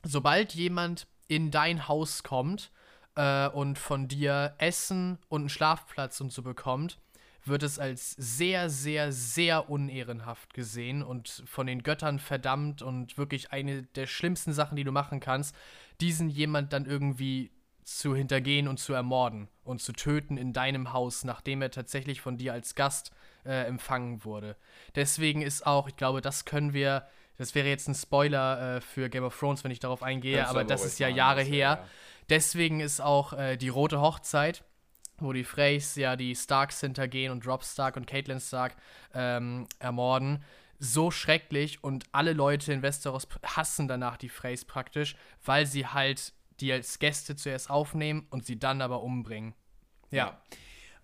sobald jemand in dein Haus kommt äh, und von dir Essen und einen Schlafplatz und so bekommt, wird es als sehr, sehr, sehr unehrenhaft gesehen und von den Göttern verdammt und wirklich eine der schlimmsten Sachen, die du machen kannst, diesen jemand dann irgendwie zu hintergehen und zu ermorden und zu töten in deinem Haus, nachdem er tatsächlich von dir als Gast äh, empfangen wurde. Deswegen ist auch, ich glaube, das können wir, das wäre jetzt ein Spoiler äh, für Game of Thrones, wenn ich darauf eingehe, du aber das ist ja Jahre das, ja, her. ja. Deswegen ist auch äh, die rote Hochzeit, wo die Freys ja die Starks hintergehen und Rob Stark und Caitlyn Stark ähm, ermorden. So schrecklich und alle Leute in Westeros hassen danach die Freys praktisch, weil sie halt die als Gäste zuerst aufnehmen und sie dann aber umbringen. Ja.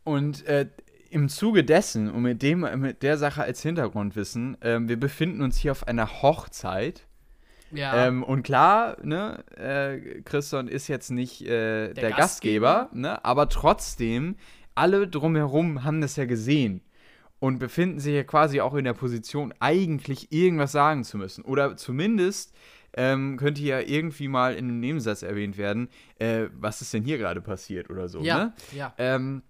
Und äh, im Zuge dessen und mit, dem, mit der Sache als Hintergrundwissen, ähm, wir befinden uns hier auf einer Hochzeit. Ja. Ähm, und klar, ne, äh, Christian ist jetzt nicht äh, der, Gastgeber, Gastgeber. ne, aber trotzdem, alle drumherum haben das ja gesehen und befinden sich ja quasi auch in der Position, eigentlich irgendwas sagen zu müssen. Oder zumindest ähm, könnte ja irgendwie mal in einem Nebensatz erwähnt werden, äh, was ist denn hier gerade passiert oder so, ja, ne? ja. Ähm,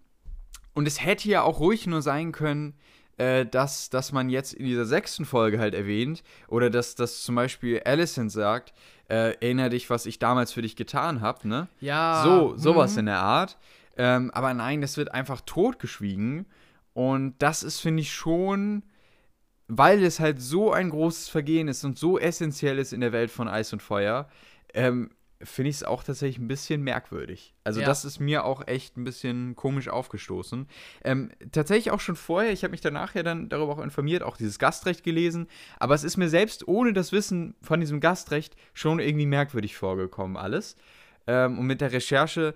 und es hätte ja auch ruhig nur sein können, äh, dass, dass man jetzt in dieser sechsten Folge halt erwähnt, oder dass, dass zum Beispiel Alicent sagt, äh, erinnere dich, was ich damals für dich getan habe, ne? Ja. So, sowas mhm. in der Art. Ähm, aber nein, das wird einfach totgeschwiegen. Und das ist, finde ich, schon, weil es halt so ein großes Vergehen ist und so essentiell ist in der Welt von Eis und Feuer, ähm, finde ich es auch tatsächlich ein bisschen merkwürdig. Also Ja. das ist mir auch echt ein bisschen komisch aufgestoßen. Ähm, tatsächlich auch schon vorher, ich habe mich danach ja dann darüber auch informiert, auch dieses Gastrecht gelesen, aber es ist mir selbst ohne das Wissen von diesem Gastrecht schon irgendwie merkwürdig vorgekommen alles. Ähm, und mit der Recherche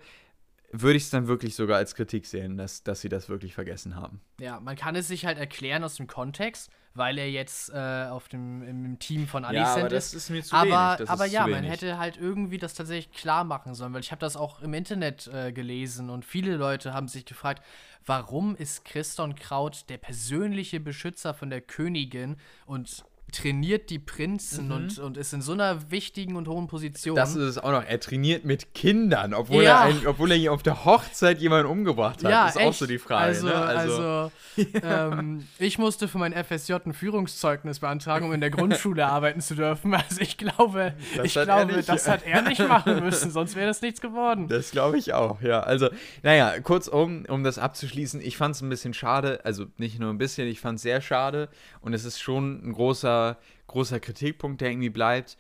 würde ich es dann wirklich sogar als Kritik sehen, dass, dass sie das wirklich vergessen haben. Ja, man kann es sich halt erklären aus dem Kontext, weil er jetzt äh, auf dem, im Team von Ja, Alicent aber das ist. ist mir zu aber wenig. Aber ist ja, man wenig. hätte halt irgendwie das tatsächlich klar machen sollen, weil ich habe das auch im Internet äh, gelesen und viele Leute haben sich gefragt, warum ist Christon Kraut der persönliche Beschützer von der Königin und trainiert die Prinzen und, und ist in so einer wichtigen und hohen Position. Mhm. Das ist es auch noch. Er trainiert mit Kindern, obwohl, Ja. er, ein, obwohl er hier auf der Hochzeit jemanden umgebracht hat. Ja, ist auch echt. so die Frage. Also, ne? also, ähm, ich musste für mein FSJ ein Führungszeugnis beantragen, um in der Grundschule arbeiten zu dürfen. Also ich glaube, Das ich hat er glaube, nicht. das hat er nicht machen müssen, sonst wäre das nichts geworden. Das glaube ich auch, ja. Also, naja, kurzum, um das abzuschließen, ich fand es ein bisschen schade, also nicht nur ein bisschen, ich fand es sehr schade und es ist schon ein großer, großer Kritikpunkt, der irgendwie bleibt.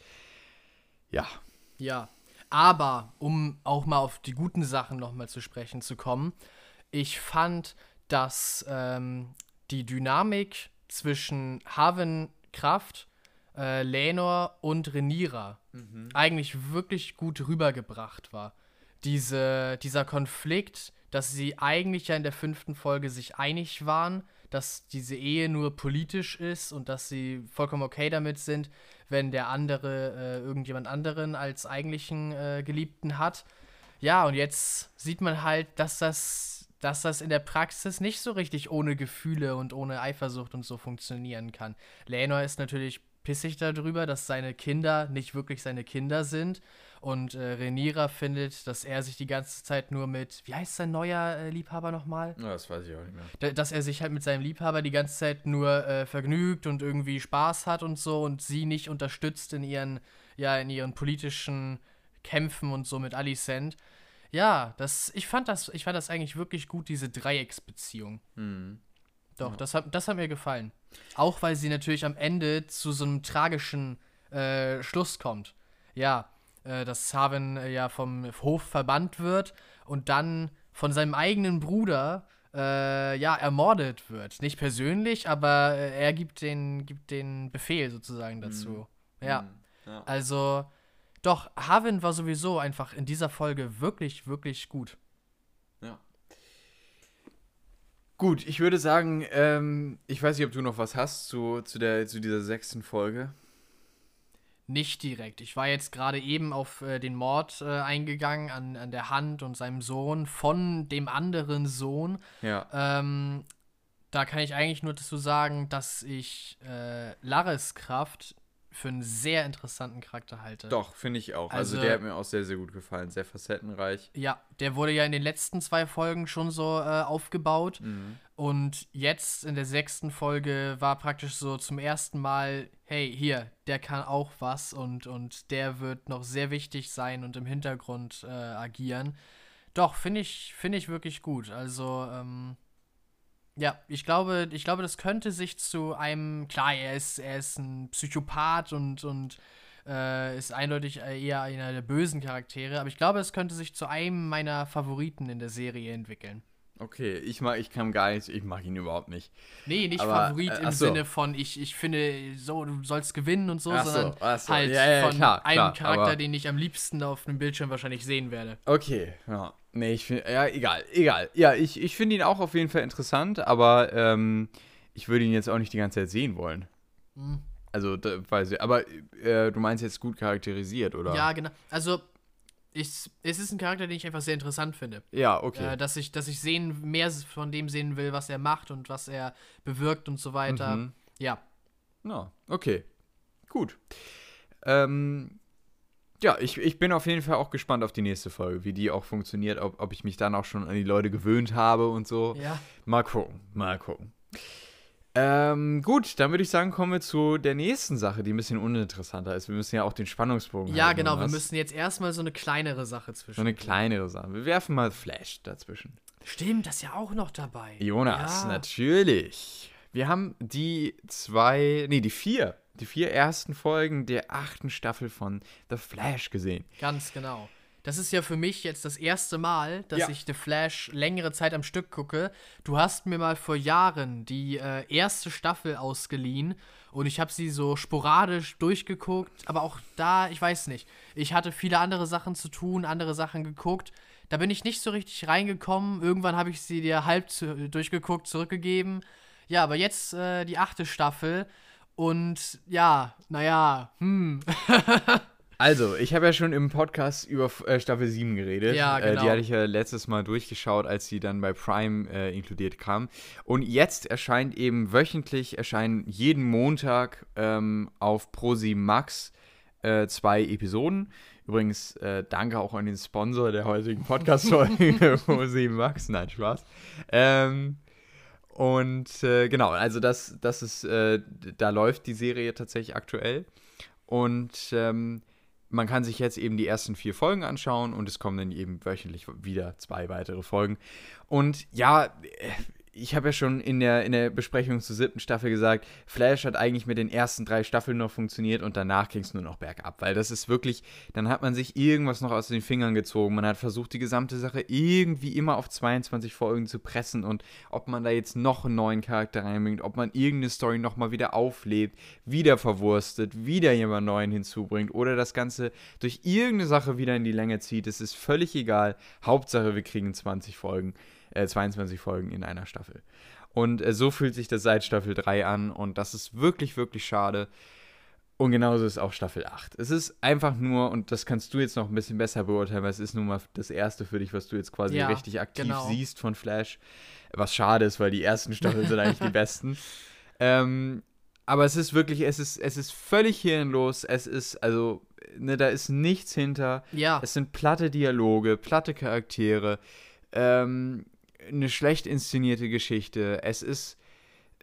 Ja, Ja, aber um auch mal auf die guten Sachen nochmal zu sprechen zu kommen, ich fand, dass ähm, die Dynamik zwischen Haven Kraft, äh, Lenor und Renira eigentlich wirklich gut rübergebracht war. Diese, dieser Konflikt, dass sie eigentlich ja in der fünften Folge sich einig waren, dass diese Ehe nur politisch ist und dass sie vollkommen okay damit sind, wenn der andere äh, irgendjemand anderen als eigentlichen äh, Geliebten hat. Ja, und jetzt sieht man halt, dass das, dass das in der Praxis nicht so richtig ohne Gefühle und ohne Eifersucht und so funktionieren kann. Lenor ist natürlich pissig darüber, dass seine Kinder nicht wirklich seine Kinder sind. Und äh, Renira findet, dass er sich die ganze Zeit nur mit, wie heißt sein neuer äh, Liebhaber nochmal? das weiß ich auch nicht mehr. Da- dass er sich halt mit seinem Liebhaber die ganze Zeit nur äh, vergnügt und irgendwie Spaß hat und so und sie nicht unterstützt in ihren, ja, in ihren politischen Kämpfen und so mit Alicent. Ja, das, ich fand das, ich fand das eigentlich wirklich gut, diese Dreiecksbeziehung. Hm. Doch, das, hat, das hat mir gefallen. Auch weil sie natürlich am Ende zu so einem tragischen äh, Schluss kommt. Ja, äh, dass Harwin äh, ja vom Hof verbannt wird und dann von seinem eigenen Bruder äh, ja ermordet wird. Nicht persönlich, aber äh, er gibt den, gibt den Befehl sozusagen dazu. Ja. Hm. Ja. Also, doch, Harwin war sowieso einfach in dieser Folge wirklich, wirklich gut. Ja. Gut, ich würde sagen, ähm, ich weiß nicht, ob du noch was hast zu, zu, der, zu dieser sechsten Folge. Nicht direkt. Ich war jetzt gerade eben auf äh, den Mord äh, eingegangen an, an der Hand und seinem Sohn von dem anderen Sohn. Ja. Ähm, da kann ich eigentlich nur dazu sagen, dass ich äh, Laris Kraft für einen sehr interessanten Charakter halte. Doch, finde ich auch. Also, Also- der hat mir auch sehr, sehr gut gefallen. Sehr facettenreich. Ja, der wurde ja in den letzten zwei Folgen schon so äh, aufgebaut. Mhm. Und jetzt in der sechsten Folge war praktisch so zum ersten Mal, hey, hier, der kann auch was und, und der wird noch sehr wichtig sein und im Hintergrund äh, agieren. Doch, finde ich, finde ich wirklich gut. Also, ähm, ja, ich glaube, ich glaube, das könnte sich zu einem, klar, er ist, er ist ein Psychopath und, und äh, ist eindeutig eher einer der bösen Charaktere, aber ich glaube, es könnte sich zu einem meiner Favoriten in der Serie entwickeln. Okay, ich mag, ich kann gar nicht, ich mag ihn überhaupt nicht. Nee, nicht Aber, Favorit äh, im so. Sinne von, ich, ich finde, so, du sollst gewinnen und so, Ach so, sondern ach so. halt Ja, ja, von klar, einem klar, Charakter, den ich am liebsten auf einem Bildschirm wahrscheinlich sehen werde. Okay, ja. Nee, ich finde, ja, egal, egal. Ja, ich, ich finde ihn auch auf jeden Fall interessant, aber ähm, ich würde ihn jetzt auch nicht die ganze Zeit sehen wollen. Hm. Also, da, weiß ich, aber äh, du meinst jetzt gut charakterisiert, oder? Ja, genau. Also, ich, es ist ein Charakter, den ich einfach sehr interessant finde. Ja, okay. Äh, dass ich, dass ich sehen, mehr von dem sehen will, was er macht und was er bewirkt und so weiter. Mhm. Ja. Ja, okay. Gut. Ähm, ja, ich, ich bin auf jeden Fall auch gespannt auf die nächste Folge, wie die auch funktioniert, ob, ob ich mich dann auch schon an die Leute gewöhnt habe und so. Ja. Mal gucken, mal gucken. Ähm, gut, dann würde ich sagen, kommen wir zu der nächsten Sache, die ein bisschen uninteressanter ist. Wir müssen ja auch den Spannungsbogen Ja, genau. Wir müssen jetzt erstmal so eine kleinere Sache zwischen. So eine kleinere Sache. Wir werfen mal Flash dazwischen. Stimmt, das ist ja auch noch dabei. Jonas, ja. natürlich. Wir haben die zwei, nee, die vier, die vier ersten Folgen der achten Staffel von The Flash gesehen. Ganz genau. Das ist ja für mich jetzt das erste Mal, dass Ja. ich The Flash längere Zeit am Stück gucke. Du hast mir mal vor Jahren die äh, erste Staffel ausgeliehen und ich habe sie so sporadisch durchgeguckt, aber auch da, ich weiß nicht. Ich hatte viele andere Sachen zu tun, andere Sachen geguckt. Da bin ich nicht so richtig reingekommen. Irgendwann habe ich sie dir halb zu, durchgeguckt, zurückgegeben. Ja, aber jetzt äh, die achte Staffel und ja, naja, hm. Also, ich habe ja schon im Podcast über äh, Staffel 7 geredet. Ja, äh, genau. die hatte ich ja letztes Mal durchgeschaut, als sie dann bei Prime äh, inkludiert kam. Und jetzt erscheint eben wöchentlich, erscheinen jeden Montag ähm, auf Pro7 Max äh, zwei Episoden. Übrigens, äh, danke auch an den Sponsor der heutigen Podcast-Folge, Pro7 Max. Nein, Spaß. Ähm, und äh, genau, also das, das ist, äh, da läuft die Serie tatsächlich aktuell. Und ähm, man kann sich jetzt eben die ersten vier Folgen anschauen und es kommen dann eben wöchentlich wieder zwei weitere Folgen. Und ja, äh, ich habe ja schon in der, in der Besprechung zur siebten Staffel gesagt, Flash hat eigentlich mit den ersten drei Staffeln noch funktioniert und danach ging es nur noch bergab, weil das ist wirklich, dann hat man sich irgendwas noch aus den Fingern gezogen. Man hat versucht, die gesamte Sache irgendwie immer auf 22 Folgen zu pressen und ob man da jetzt noch einen neuen Charakter reinbringt, ob man irgendeine Story nochmal wieder auflebt, wieder verwurstet, wieder jemand neuen hinzubringt oder das Ganze durch irgendeine Sache wieder in die Länge zieht. Es ist völlig egal. Hauptsache, wir kriegen 20 Folgen, äh, 22 Folgen in einer Staffel. Und äh, so fühlt sich das seit Staffel 3 an und das ist wirklich, wirklich schade. Und genauso ist auch Staffel 8. Es ist einfach nur, und das kannst du jetzt noch ein bisschen besser beurteilen, weil es ist nun mal das erste für dich, was du jetzt quasi Ja, richtig aktiv genau. siehst von Flash. Was schade ist, weil die ersten Staffeln sind eigentlich die besten. Ähm, aber es ist wirklich, es ist, es ist völlig hirnlos. Es ist, also, ne, da ist nichts hinter. Ja. Es sind platte Dialoge, platte Charaktere, ähm, eine schlecht inszenierte Geschichte. Es ist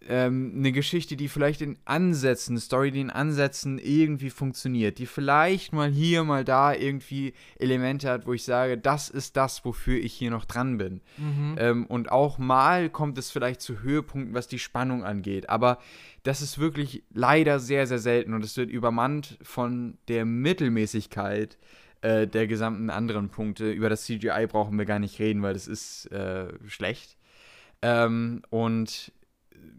ähm, eine Geschichte, die vielleicht in Ansätzen, Story, die in Ansätzen irgendwie funktioniert, die vielleicht mal hier, mal da irgendwie Elemente hat, wo ich sage, das ist das, wofür ich hier noch dran bin. Mhm. Ähm, und auch mal kommt es vielleicht zu Höhepunkten, was die Spannung angeht. Aber das ist wirklich leider sehr, sehr selten und es wird übermannt von der Mittelmäßigkeit äh, der gesamten anderen Punkte. Über das CGI brauchen wir gar nicht reden, weil das ist äh, schlecht. Ähm, und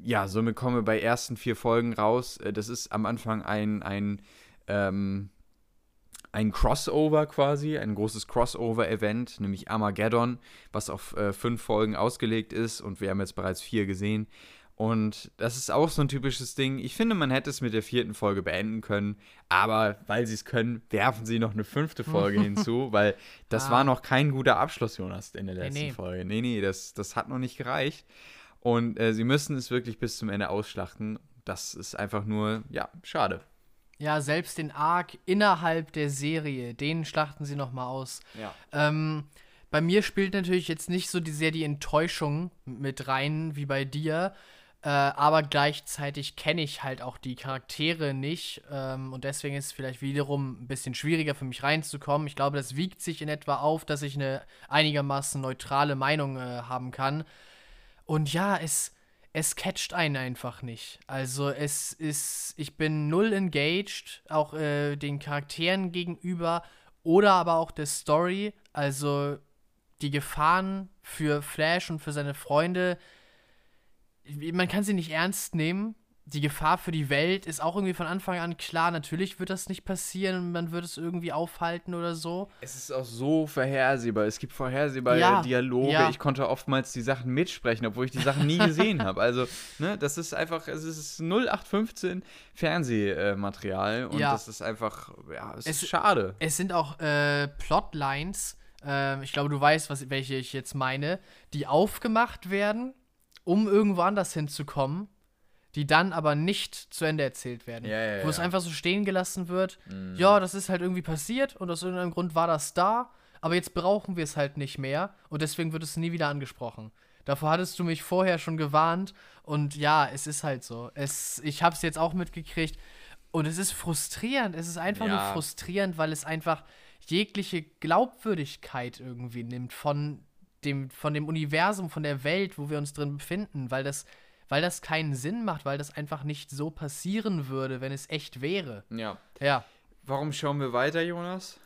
ja, somit kommen wir bei ersten vier Folgen raus. Äh, Das ist am Anfang ein, ein, ähm, ein Crossover quasi, ein großes Crossover-Event, nämlich Armageddon, was auf äh, fünf Folgen ausgelegt ist und wir haben jetzt bereits vier gesehen. Und das ist auch so ein typisches Ding. Ich finde, man hätte es mit der vierten Folge beenden können, aber weil sie es können, werfen sie noch eine fünfte Folge hinzu, weil das Ah. war noch kein guter Abschluss, Jonas, in der Nee, letzten nee. Folge. Nee, nee, das, das hat noch nicht gereicht. Und äh, sie müssen es wirklich bis zum Ende ausschlachten. Das ist einfach nur, ja, schade. Ja, selbst den Arc innerhalb der Serie, den schlachten sie nochmal aus. Ja. Ähm, bei mir spielt natürlich jetzt nicht so die, sehr die Enttäuschung mit rein wie bei dir. Äh, aber gleichzeitig kenne ich halt auch die Charaktere nicht. Ähm, und deswegen ist es vielleicht wiederum ein bisschen schwieriger für mich reinzukommen. Ich glaube, das wiegt sich in etwa auf, dass ich eine einigermaßen neutrale Meinung äh, haben kann. Und ja, es, es catcht einen einfach nicht. Also es ist, ich bin null engaged, auch äh, den Charakteren gegenüber oder aber auch der Story. Also die Gefahren für Flash und für seine Freunde, man kann sie nicht ernst nehmen. Die Gefahr für die Welt ist auch irgendwie von Anfang an klar. Natürlich wird das nicht passieren und man wird es irgendwie aufhalten oder so. Es ist auch so vorhersehbar. Es gibt vorhersehbare Ja, Dialoge. ja. Ich konnte oftmals die Sachen mitsprechen, obwohl ich die Sachen nie gesehen habe. Also, ne, das ist einfach, es ist 0815 Fernsehmaterial und Ja. das ist einfach, ja, es, Es- ist schade. Es sind auch äh, Plotlines, ähm, ich glaube, du weißt, was, welche ich jetzt meine, die aufgemacht werden, um irgendwo anders hinzukommen, die dann aber nicht zu Ende erzählt werden. Ja, ja, Wo es ja. einfach so stehen gelassen wird, Mhm. ja, das ist halt irgendwie passiert und aus irgendeinem Grund war das da, aber jetzt brauchen wir es halt nicht mehr und deswegen wird es nie wieder angesprochen. Davor hattest du mich vorher schon gewarnt und ja, es ist halt so. Es, ich habe es jetzt auch mitgekriegt und es ist frustrierend. Es ist einfach nur frustrierend, weil es einfach jegliche Glaubwürdigkeit irgendwie nimmt von dem, von dem Universum, von der Welt, wo wir uns drin befinden, weil das, weil das keinen Sinn macht, weil das einfach nicht so passieren würde, wenn es echt wäre. Ja. Ja. Warum schauen wir weiter, Jonas?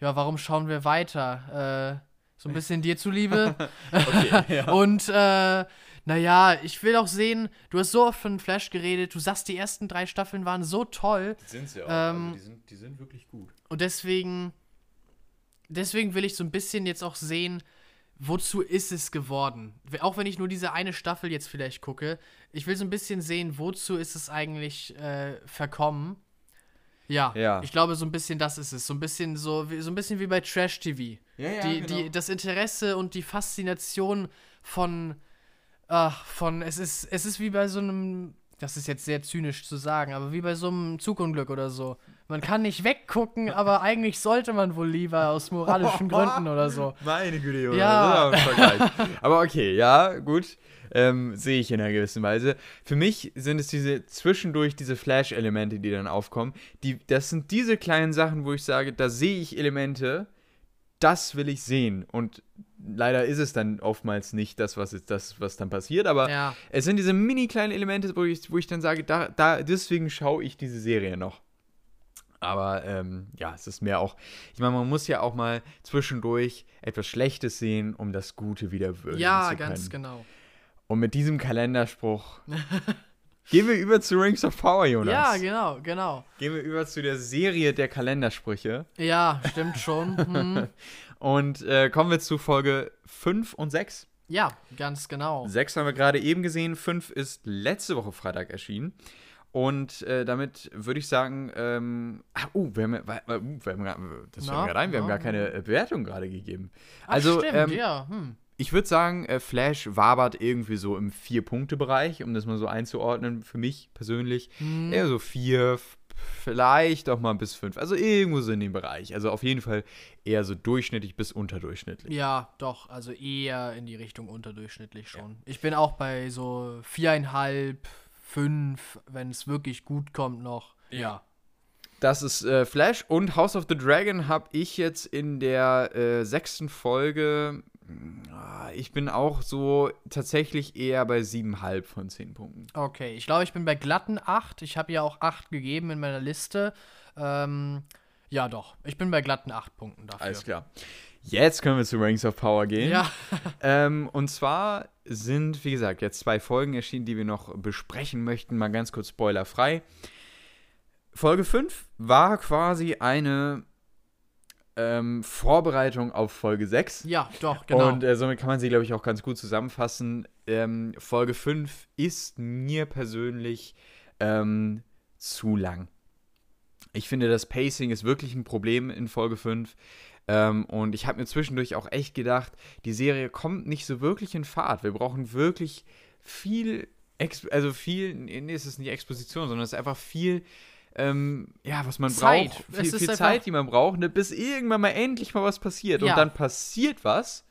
Ja, warum schauen wir weiter? Äh, so ein bisschen dir zuliebe. Okay, ja. Und, äh, naja, ich will auch sehen, du hast so oft von Flash geredet, du sagst, die ersten drei Staffeln waren so toll. Sind sie auch. Ähm, die, sind, die sind wirklich gut. Und deswegen, deswegen will ich so ein bisschen jetzt auch sehen, wozu ist es geworden? Auch wenn ich nur diese eine Staffel jetzt vielleicht gucke, ich will so ein bisschen sehen, wozu ist es eigentlich äh, verkommen. Ja, Ja. ich glaube, so ein bisschen das ist es. So ein bisschen so, wie- so ein bisschen wie bei Trash TV. Ja, ja, die, genau. die, das Interesse und die Faszination von, ach, von, es ist, es ist wie bei so einem, das ist jetzt sehr zynisch zu sagen, aber wie bei so einem Zugunglück oder so. Man kann nicht weggucken, aber eigentlich sollte man wohl lieber aus moralischen Gründen oder so. Meine Güte, Jonas. Ja. das ist aber ein Vergleich. aber okay, ja, gut. Ähm, sehe ich in einer gewissen Weise. Für mich sind es diese zwischendurch diese Flash-Elemente, die dann aufkommen. Die, das sind diese kleinen Sachen, wo ich sage, da sehe ich Elemente, das will ich sehen. Und leider ist es dann oftmals nicht das, was ist das, was dann passiert, aber Ja. es sind diese mini kleinen Elemente, wo ich, wo ich dann sage, da, da, deswegen schaue ich diese Serie noch. Aber ähm, ja, es ist mehr auch, ich meine, man muss ja auch mal zwischendurch etwas Schlechtes sehen, um das Gute wieder würdigen Ja, zu ganz können. genau. Und mit diesem Kalenderspruch gehen wir über zu Rings of Power, Jonas. Ja, genau, genau. Gehen wir über zu der Serie der Kalendersprüche Ja, stimmt schon. Hm. und äh, kommen wir zu Folge 5 und 6. Ja, ganz genau. 6 haben wir gerade eben gesehen, 5 ist letzte Woche Freitag erschienen. Und äh, damit würde ich sagen, ähm, ah, uh, wir haben, ja- uh, wir haben, gar- das Na, mir gerade ein, wir haben gar keine äh, Bewertung gerade gegeben. Ach, also, stimmt, ähm, ja. Hm. ich würde sagen, äh, Flash wabert irgendwie so im Vier-Punkte-Bereich, um das mal so einzuordnen, für mich persönlich. Hm. Eher so vier, vielleicht auch mal bis fünf. Also irgendwo so in dem Bereich. Also auf jeden Fall eher so durchschnittlich bis unterdurchschnittlich. Ja, doch, also eher in die Richtung unterdurchschnittlich schon. Ich bin auch bei so viereinhalb, fünf, wenn es wirklich gut kommt noch. Ja. Das ist äh, Flash und House of the Dragon habe ich jetzt in der äh, sechsten Folge. mh, Ich bin auch so tatsächlich eher bei siebenhalb von zehn Punkten. Okay, ich glaube, ich bin bei glatten acht. Ich habe ja auch acht gegeben in meiner Liste. Ähm, ja, doch. Ich bin bei glatten acht Punkten dafür. Alles klar. Jetzt können wir zu Rings of Power gehen. Ja, Ähm, und zwar sind, wie gesagt, jetzt zwei Folgen erschienen, die wir noch besprechen möchten. Mal ganz kurz spoilerfrei. Folge 5 war quasi eine ähm, Vorbereitung auf Folge 6. ja, doch, genau. Und äh, somit kann man sie, glaube ich, auch ganz gut zusammenfassen. Ähm, Folge 5 ist mir persönlich ähm, zu lang. Ich finde, das Pacing ist wirklich ein Problem in Folge 5. Ähm, und ich habe mir zwischendurch auch echt gedacht, die Serie kommt nicht so wirklich in Fahrt. Wir brauchen wirklich viel, Ex also viel, nee, es ist nicht Exposition, sondern es ist einfach viel, ähm, ja, was man Zeit. braucht. Es Viel, ist viel Zeit, die man braucht, ne, bis irgendwann mal endlich mal was passiert. Ja. Und dann passiert was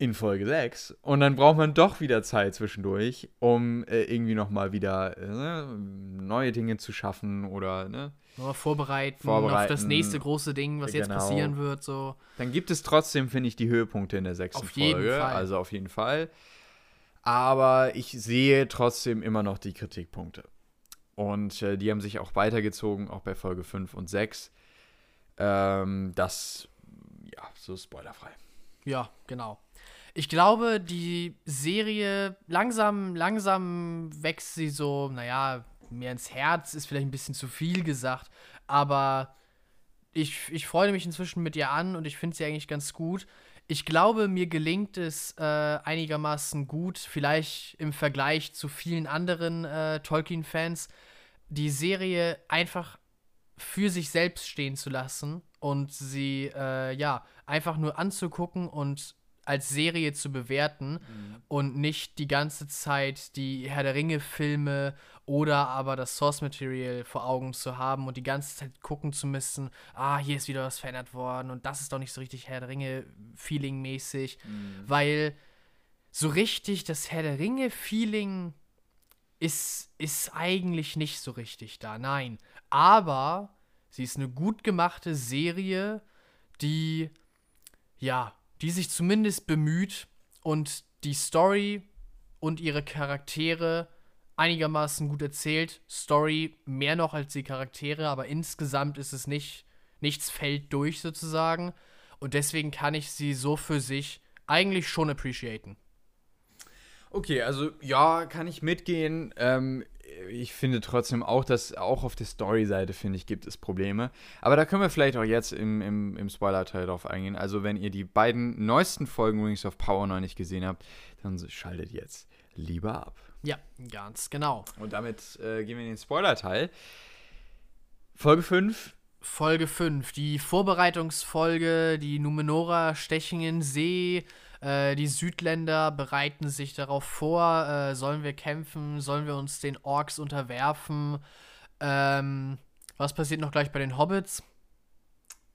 in Folge 6 und dann braucht man doch wieder Zeit zwischendurch, um äh, irgendwie nochmal wieder äh, ne, neue Dinge zu schaffen oder, ne. Nur vorbereiten, auf Vorbereiten. das nächste große Ding, was jetzt Genau. passieren wird. So. Dann gibt es trotzdem, finde ich, die Höhepunkte in der sechsten Auf jeden Folge. Fall. Also auf jeden Fall. Aber ich sehe trotzdem immer noch die Kritikpunkte. Und äh, die haben sich auch weitergezogen, auch bei Folge 5 und 6. Ähm, das, ja, so spoilerfrei. Ja, genau. Ich glaube, die Serie langsam, langsam wächst sie so, naja, mehr ins Herz, ist vielleicht ein bisschen zu viel gesagt, aber ich, ich freue mich inzwischen mit ihr an und ich finde sie eigentlich ganz gut. Ich glaube, mir gelingt es äh, einigermaßen gut, vielleicht im Vergleich zu vielen anderen äh, Tolkien-Fans, die Serie einfach für sich selbst stehen zu lassen und sie äh, ja einfach nur anzugucken und als Serie zu bewerten mhm. und nicht die ganze Zeit die Herr der Ringe Filme oder aber das Source Material vor Augen zu haben und die ganze Zeit gucken zu müssen, ah, hier ist wieder was verändert worden und das ist doch nicht so richtig Herr der Ringe Feeling mäßig, mhm. weil so richtig das Herr der Ringe Feeling ist ist eigentlich nicht so richtig da. Nein, aber sie ist eine gut gemachte Serie, die ja, die sich zumindest bemüht und die Story und ihre Charaktere einigermaßen gut erzählt. Story mehr noch als die Charaktere, aber insgesamt ist es nicht, nichts fällt durch sozusagen. Und deswegen kann ich sie so für sich eigentlich schon appreciaten. Okay, also ja, kann ich mitgehen. Ähm, ich finde trotzdem auch, dass auch auf der Story-Seite, finde ich, gibt es Probleme. Aber da können wir vielleicht auch jetzt im, im, im Spoiler-Teil drauf eingehen. Also, wenn ihr die beiden neuesten Folgen Rings of Power noch nicht gesehen habt, dann schaltet jetzt lieber ab. Ja, ganz genau. Und damit äh, gehen wir in den Spoiler-Teil. Folge 5 Folge 5, die Vorbereitungsfolge, die Numenora stechen in See, äh, die Südländer bereiten sich darauf vor, äh, sollen wir kämpfen, sollen wir uns den Orks unterwerfen. Ähm, was passiert noch gleich bei den Hobbits?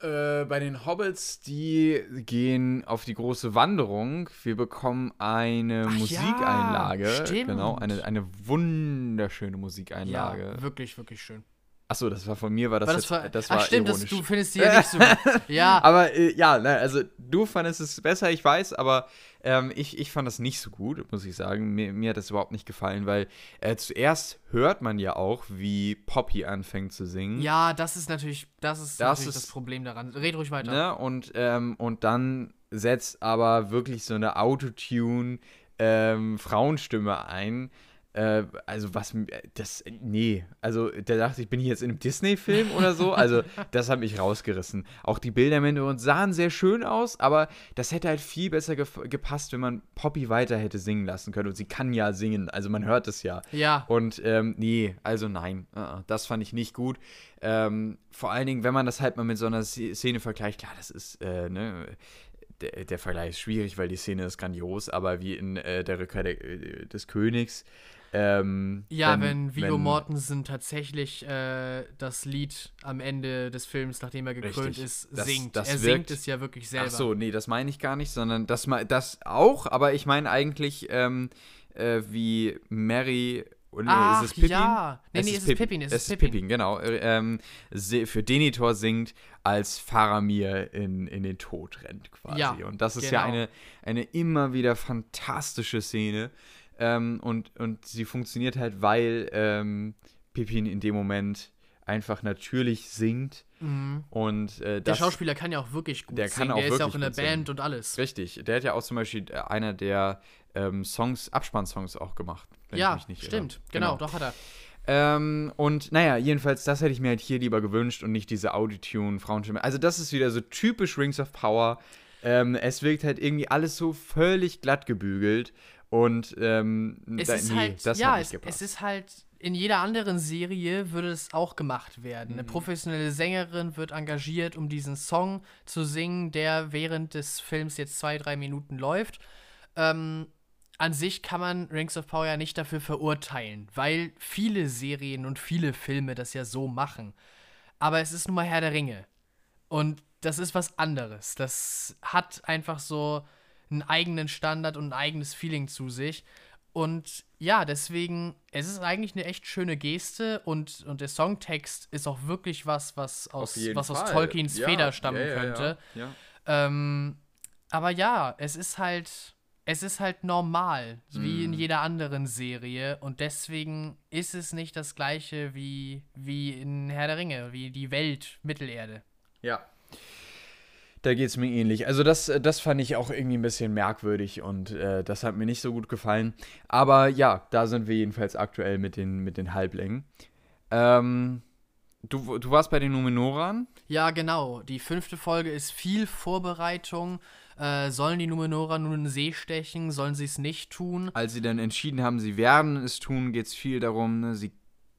Äh, bei den Hobbits, die gehen auf die große Wanderung. Wir bekommen eine Ach Musikeinlage. Ja, stimmt. Genau, eine, eine wunderschöne Musikeinlage. Ja, wirklich, wirklich schön. Achso, das war von mir, war das, das, jetzt, war, das war ach, stimmt, ironisch. Das, du findest die ja nicht so gut. Ja. aber äh, ja, ne, also du fandest es besser, ich weiß, aber ähm, ich, ich fand das nicht so gut, muss ich sagen. Mir, mir hat das überhaupt nicht gefallen, weil äh, zuerst hört man ja auch, wie Poppy anfängt zu singen. Ja, das ist natürlich das, ist das, natürlich ist, das Problem daran. Red ruhig weiter. Ne, und, ähm, und dann setzt aber wirklich so eine Autotune ähm, Frauenstimme ein äh, also was, das, nee, also da dachte ich, bin ich jetzt in einem Disney-Film oder so? Also das hat mich rausgerissen. Auch die Bilder im Hintergrund sahen sehr schön aus, aber das hätte halt viel besser ge gepasst, wenn man Poppy weiter hätte singen lassen können. Und sie kann ja singen, also man hört es ja. Ja. Und ähm, nee, also nein, uh, das fand ich nicht gut. Ähm, vor allen Dingen, wenn man das halt mal mit so einer Szene vergleicht, klar, das ist, äh, ne, der, der, Vergleich ist schwierig, weil die Szene ist grandios, aber wie in äh, der Rückkehr der, äh, des Königs, ähm, ja, wenn, wenn Vigo wenn, Mortensen tatsächlich äh, das Lied am Ende des Films, nachdem er gekrönt richtig, ist, singt. Das er wirkt, singt es ja wirklich selber. Ach so, nee, das meine ich gar nicht, sondern das, das auch, aber ich meine eigentlich, ähm, äh, wie Mary Oh, nee, Ach, ist es Pippin? ja. Nee, es nee, ist es ist Pippin. Es, ist Pippin, Pippin genau. Ähm, für Denitor singt, als Faramir in, in den Tod rennt quasi. Ja, und das ist genau. ja eine, eine immer wieder fantastische Szene. Ähm, und, und sie funktioniert halt, weil ähm, Pippin in dem Moment einfach natürlich singt. Mhm. Und, äh, der Schauspieler kann ja auch wirklich gut der singen. Der ist ja auch in der Band und alles. Richtig. Der hat ja auch zum Beispiel äh, einer der ähm, Songs, Abspannsongs auch gemacht. ja, stimmt. Genau, genau, doch hat er. Ähm, und naja, jedenfalls, das hätte ich mir halt hier lieber gewünscht und nicht diese Auditune, Frauenstimme. Also, das ist wieder so typisch Rings of Power. Ähm, es wirkt halt irgendwie alles so völlig glatt gebügelt. Und ähm, es da, ist nee, halt, das ja, hat nicht es, gepasst. es ist halt in jeder anderen Serie würde es auch gemacht werden. Mhm. Eine professionelle Sängerin wird engagiert, um diesen Song zu singen, der während des Films jetzt zwei, drei Minuten läuft. Ähm, an sich kann man Rings of Power ja nicht dafür verurteilen, weil viele Serien und viele Filme das ja so machen. Aber es ist nun mal Herr der Ringe. Und das ist was anderes. Das hat einfach so einen eigenen Standard und ein eigenes Feeling zu sich. Und ja, deswegen, es ist eigentlich eine echt schöne Geste und, und der Songtext ist auch wirklich was, was aus, was aus Tolkiens ja, Feder stammen ja, ja, könnte. Ähm, aber ja, es ist halt, es ist halt normal, mm. wie in mhm. jeder anderen Serie. Und deswegen ist es nicht das gleiche wie, wie in Herr der Ringe, wie die Welt Mittelerde. Ja, Da geht es mir ähnlich. Also das, das fand ich auch irgendwie ein bisschen merkwürdig und äh, das hat mir nicht so gut gefallen. Aber ja, da sind wir jedenfalls aktuell mit den, mit den Halblängen. Ähm, du, du warst bei den Numenoran? Ja, genau. Die fünfte Folge ist viel Vorbereitung. Äh, sollen die Numenora nun in den See stechen? Sollen sie es nicht tun? Als sie dann entschieden haben, sie werden es tun, geht es viel darum, ne? sie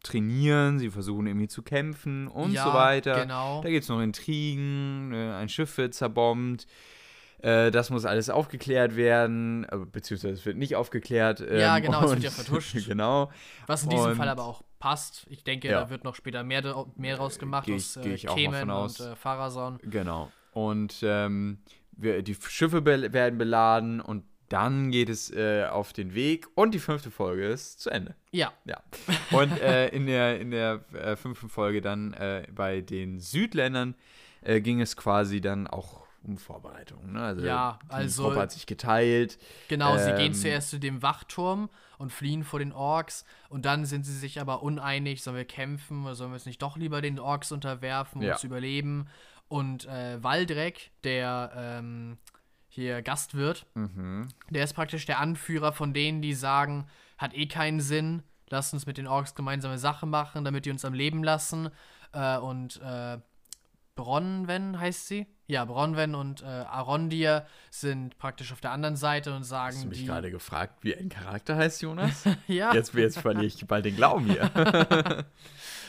trainieren, sie versuchen irgendwie zu kämpfen und Ja, so weiter. genau. Da gibt es noch Intrigen, ne? ein Schiff wird zerbombt. Äh, das muss alles aufgeklärt werden, äh, beziehungsweise es wird nicht aufgeklärt. Ja, ähm, genau, es wird ja vertuscht. genau. Was in diesem Und- Fall aber auch passt. Ich denke, Ja. da wird noch später mehr, mehr draus gemacht Geh ich- aus äh, aus. und äh, Pharason. Genau. Und ähm, wir, die Schiffe be werden beladen und dann geht es äh, auf den Weg und die fünfte Folge ist zu Ende. Ja, Ja. Und äh, in der, in der äh, fünften Folge dann äh, bei den Südländern äh, ging es quasi dann auch um Vorbereitungen. Ne? Also Ja, die also- Gruppe hat sich geteilt. genau. sie gehen Ähm, zuerst zu dem Wachturm und fliehen vor den Orks. Und dann sind sie sich aber uneinig, sollen wir kämpfen oder sollen wir es nicht doch lieber den Orks unterwerfen, um Ja. zu überleben. Und äh, Waldreck, der ähm, hier Gastwirt, Mhm. Der ist praktisch der Anführer von denen, die sagen, hat eh keinen Sinn, lasst uns mit den Orks gemeinsame Sache machen, damit die uns am Leben lassen. Äh, und äh, Bronwen heißt sie? Ja, Bronwen und äh, Arondir sind praktisch auf der anderen Seite und sagen Hast du mich gerade gefragt, wie ein Charakter heißt, Jonas? ja, Jetzt, jetzt verliere ich bald den Glauben hier.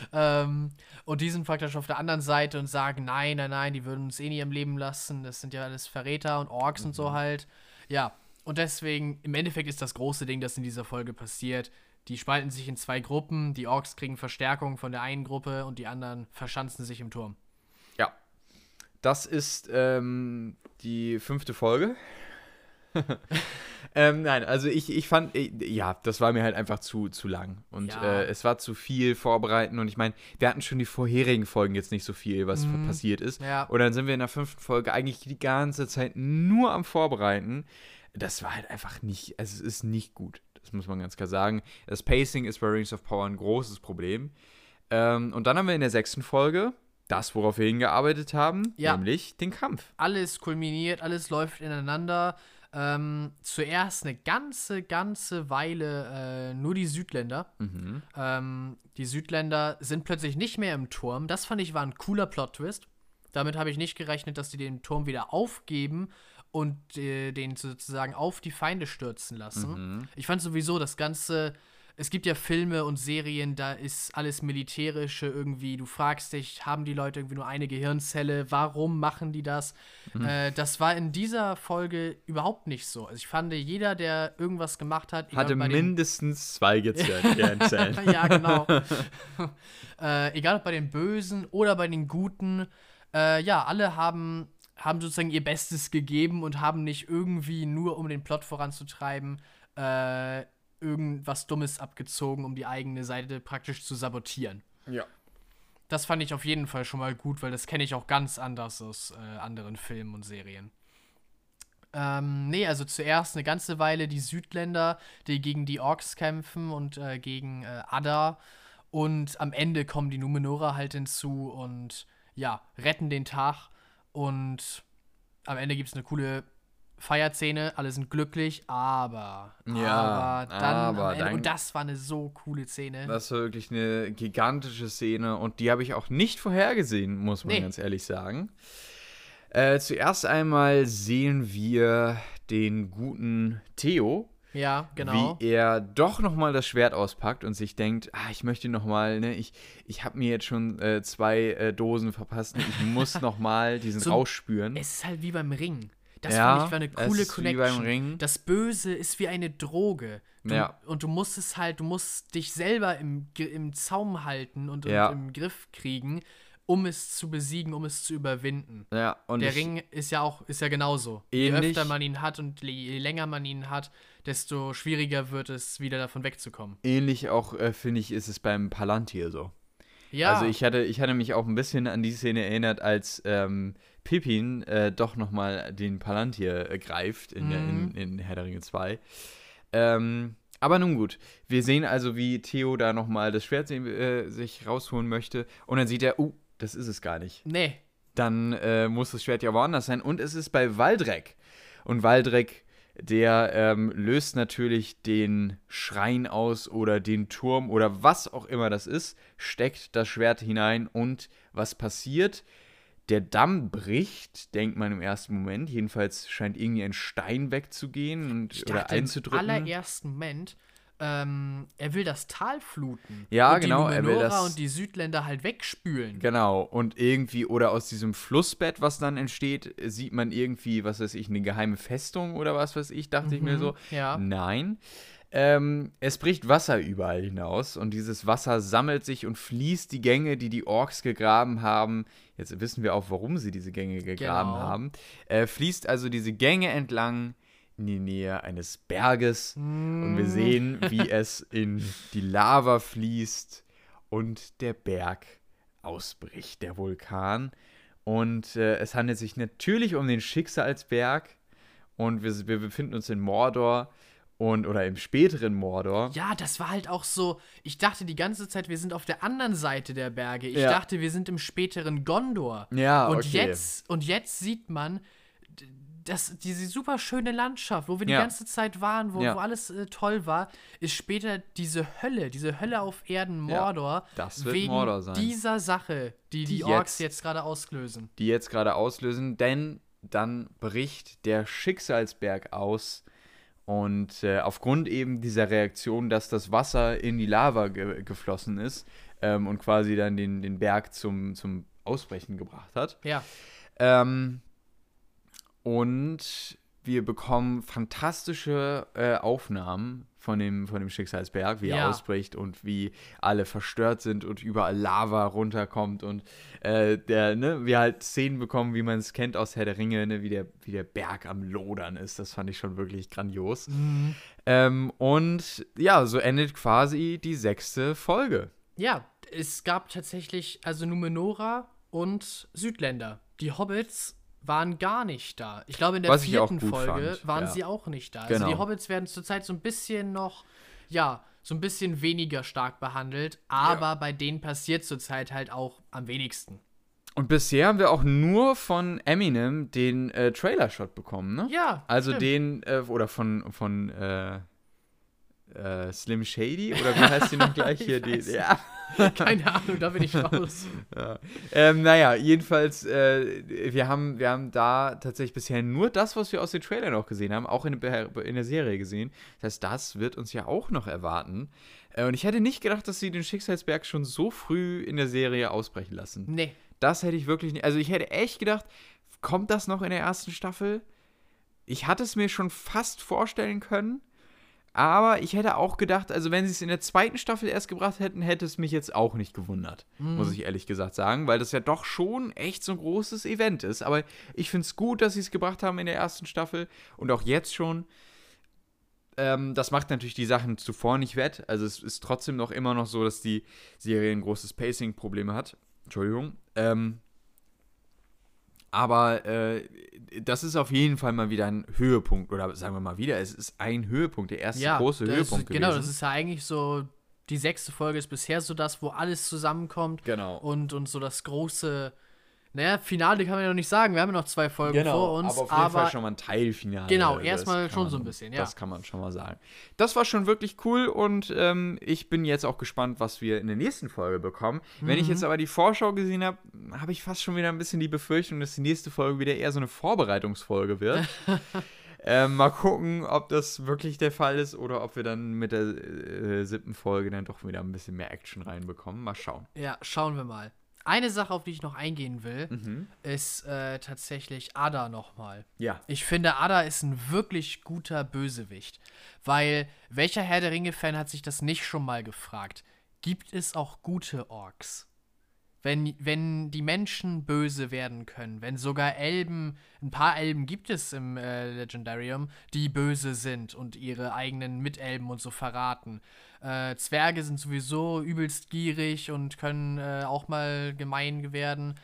ähm, und die sind praktisch auf der anderen Seite und sagen, nein, nein, nein, die würden uns eh nie am Leben lassen. Das sind ja alles Verräter und Orks und Mhm. so halt. Ja, und deswegen, im Endeffekt ist das große Ding, das in dieser Folge passiert. Die spalten sich in zwei Gruppen. Die Orks kriegen Verstärkung von der einen Gruppe und die anderen verschanzen sich im Turm. Das ist ähm, die fünfte Folge. ähm, nein, also ich, ich fand, äh, ja, das war mir halt einfach zu, zu lang. Und Ja. äh, es war zu viel vorbereiten. Und ich meine, wir hatten schon die vorherigen Folgen jetzt nicht so viel, was Mhm. passiert ist. Ja. Und dann sind wir in der fünften Folge eigentlich die ganze Zeit nur am Vorbereiten. Das war halt einfach nicht, also es ist nicht gut. Das muss man ganz klar sagen. Das Pacing ist bei Rings of Power ein großes Problem. Ähm, und dann haben wir in der sechsten Folge das, worauf wir hingearbeitet haben, Ja. nämlich den Kampf. Alles kulminiert, alles läuft ineinander. Ähm, zuerst eine ganze, ganze Weile äh, nur die Südländer. Mhm. Ähm, die Südländer sind plötzlich nicht mehr im Turm. Das fand ich war ein cooler Plot-Twist. Damit habe ich nicht gerechnet, dass die den Turm wieder aufgeben und äh, den sozusagen auf die Feinde stürzen lassen. Ich fand sowieso das Ganze. Es gibt ja Filme und Serien, da ist alles Militärische irgendwie. Du fragst dich, haben die Leute irgendwie nur eine Gehirnzelle? Warum machen die das? Äh, das war in dieser Folge überhaupt nicht so. Also ich fand, jeder, der irgendwas gemacht hat, Hatte mindestens zwei Gehirnzellen. ja, genau. äh, egal ob bei den Bösen oder bei den Guten, äh, ja, alle haben, haben sozusagen ihr Bestes gegeben und haben nicht irgendwie nur, um den Plot voranzutreiben, äh, irgendwas Dummes abgezogen, um die eigene Seite praktisch zu sabotieren. ja. Das fand ich auf jeden Fall schon mal gut, weil das kenne ich auch ganz anders aus äh, anderen Filmen und Serien. Ähm, nee, also zuerst eine ganze Weile die Südländer, die gegen die Orks kämpfen und äh, gegen äh, Adda. Und am Ende kommen die Numenora halt hinzu und ja, retten den Tag. Und am Ende gibt es eine coole Feierszene, alle sind glücklich, aber, Ja, aber dann, aber Ende, dann- und das war eine so coole Szene. Das war wirklich eine gigantische Szene und die habe ich auch nicht vorhergesehen, muss man Nee. ganz ehrlich sagen. Äh, zuerst einmal sehen wir den guten Theo, ja, genau. wie er doch noch mal das Schwert auspackt und sich denkt, ah, ich möchte noch mal, ne, ich, ich habe mir jetzt schon äh, zwei äh, Dosen verpasst, ne, ich muss noch mal diesen So- Rausch spüren. Es ist halt wie beim Ring. Das Ja, fand ich war eine es coole wie Connection. Das Böse ist wie eine Droge. Du, Ja. Und du musst es halt, du musst dich selber im, im Zaum halten und, Ja. und im Griff kriegen, um es zu besiegen, um es zu überwinden. ja, und Der Ring ist ja auch, ist ja genauso. Ähnlich. Je öfter man ihn hat und je länger man ihn hat, desto schwieriger wird es, wieder davon wegzukommen. ähnlich auch, äh, finde ich, ist es beim Palantir so. Ja, Also ich hatte, ich hatte mich auch ein bisschen an die Szene erinnert, als ähm, Pippin äh, doch nochmal den Palantir äh, greift in, der- in, Mhm. in Herr der Ringe 2. Ähm, aber nun gut, wir sehen also, wie Theo da nochmal das Schwert äh, sich rausholen möchte und dann sieht er, uh, das ist es gar nicht. nee. dann äh, muss das Schwert ja woanders sein. Und es ist bei Waldreck. Und Waldreck, der ähm, löst natürlich den Schrein aus oder den Turm oder was auch immer das ist, steckt das Schwert hinein und was passiert? Der Damm bricht, denkt man im ersten Moment. Jedenfalls scheint irgendwie ein Stein wegzugehen und, Ich oder einzudrücken. Im allerersten Moment, ähm, er will das Tal fluten. Ja, und genau, Die er will das- und die Südländer halt wegspülen. Genau, und irgendwie, oder aus diesem Flussbett, was dann entsteht, sieht man irgendwie, was weiß ich, eine geheime Festung oder was weiß ich, dachte ich mir Mhm, so. ja. Nein. Ähm, es bricht Wasser überall hinaus und dieses Wasser sammelt sich und fließt die Gänge, die die Orks gegraben haben. Jetzt wissen wir auch, warum sie diese Gänge gegraben Genau. haben. Äh, fließt also diese Gänge entlang in die Nähe eines Berges und Mm. wir sehen, wie es in die Lava fließt und der Berg ausbricht, der Vulkan. Und äh, es handelt sich natürlich um den Schicksalsberg und wir, wir befinden uns in Mordor und oder im späteren Mordor. Ja, das war halt auch so. Ich dachte die ganze Zeit, wir sind auf der anderen Seite der Berge. Ich Ja. dachte, wir sind im späteren Gondor. Ja, und okay. jetzt und jetzt sieht man das, diese super schöne Landschaft, wo wir die Ja. ganze Zeit waren, wo, Ja. wo alles äh, toll war, ist später diese Hölle, diese Hölle auf Erden, Mordor, das wird wegen Mordor sein. dieser Sache, die die, Die Orks jetzt- jetzt gerade auslösen. die jetzt gerade auslösen, denn dann bricht der Schicksalsberg aus und äh, aufgrund eben dieser Reaktion, dass das Wasser in die Lava ge geflossen ist ähm, und quasi dann den, den Berg zum, zum Ausbrechen gebracht hat. Ja. Ähm, und wir bekommen fantastische äh, Aufnahmen von dem, von dem Schicksalsberg, wie er Ja. ausbricht und wie alle verstört sind und überall Lava runterkommt und äh, der, ne, wir halt Szenen bekommen, wie man es kennt aus Herr der Ringe, ne, wie, der, wie der Berg am Lodern ist. Das fand ich schon wirklich grandios. Ähm, und ja, so endet quasi die sechste Folge. Ja, es gab tatsächlich also Numenora und Südländer. Die Hobbits waren gar nicht da. Ich glaube, in der Was vierten Folge fand, waren ja. sie auch nicht da. Genau. Also die Hobbits werden zurzeit so ein bisschen noch, ja, so ein bisschen weniger stark behandelt, aber bei denen passiert zurzeit halt auch am wenigsten. Und bisher haben wir auch nur von Eminem den äh, Trailer-Shot bekommen, ne? Ja, Also stimmt. den, äh, oder von, von äh, äh, Slim Shady, oder wie heißt die noch gleich hier? Die, ja. Keine Ahnung, da bin ich raus. ja. Ähm, naja, jedenfalls, äh, wir, haben, wir haben da tatsächlich bisher nur das, was wir aus den Trailern auch gesehen haben, auch in, der- in der Serie gesehen. Das heißt, das wird uns ja auch noch erwarten. Äh, und ich hätte nicht gedacht, dass sie den Schicksalsberg schon so früh in der Serie ausbrechen lassen. Nee. Das hätte ich wirklich nicht. Also ich hätte echt gedacht, kommt das noch in der ersten Staffel? Ich hatte es mir schon fast vorstellen können. Aber ich hätte auch gedacht, also wenn sie es in der zweiten Staffel erst gebracht hätten, hätte es mich jetzt auch nicht gewundert. Muss ich ehrlich gesagt sagen, weil das ja doch schon echt so ein großes Event ist. Aber ich finde es gut, dass sie es gebracht haben in der ersten Staffel und auch jetzt schon. Ähm, das macht natürlich die Sachen zuvor nicht wett. Also es ist trotzdem noch immer noch so, dass die Serie ein großes Pacing-Problem hat. Entschuldigung. Ähm, aber äh, das ist auf jeden Fall mal wieder ein Höhepunkt. Oder sagen wir mal wieder, es ist ein Höhepunkt, der erste Ja, große Höhepunkt ist, genau, gewesen. das ist ja eigentlich so, die sechste Folge ist bisher so das, wo alles zusammenkommt. Genau. Und, und so das große, naja, Finale kann man ja noch nicht sagen, wir haben ja noch zwei Folgen vor uns, aber auf jeden aber Fall schon mal ein Teilfinale. Genau, Das erstmal schon man- so ein bisschen, ja. Das kann man schon mal sagen. Das war schon wirklich cool und ähm, ich bin jetzt auch gespannt, was wir in der nächsten Folge bekommen. Wenn Mhm. ich jetzt aber die Vorschau gesehen habe, habe ich fast schon wieder ein bisschen die Befürchtung, dass die nächste Folge wieder eher so eine Vorbereitungsfolge wird. ähm, mal gucken, ob das wirklich der Fall ist oder ob wir dann mit der äh, siebten Folge dann doch wieder ein bisschen mehr Action reinbekommen. Mal schauen. ja, schauen wir mal. Eine Sache, auf die ich noch eingehen will, Mhm. ist äh, tatsächlich Ada nochmal. Ja. Ich finde, Ada ist ein wirklich guter Bösewicht. Weil, welcher Herr der Ringe-Fan hat sich das nicht schon mal gefragt? Gibt es auch gute Orks? Wenn, wenn die Menschen böse werden können, wenn sogar Elben, ein paar Elben gibt es im äh, Legendarium, die böse sind und ihre eigenen Mitelben und so verraten. Äh, Zwerge sind sowieso übelst gierig und können äh, auch mal gemein werden.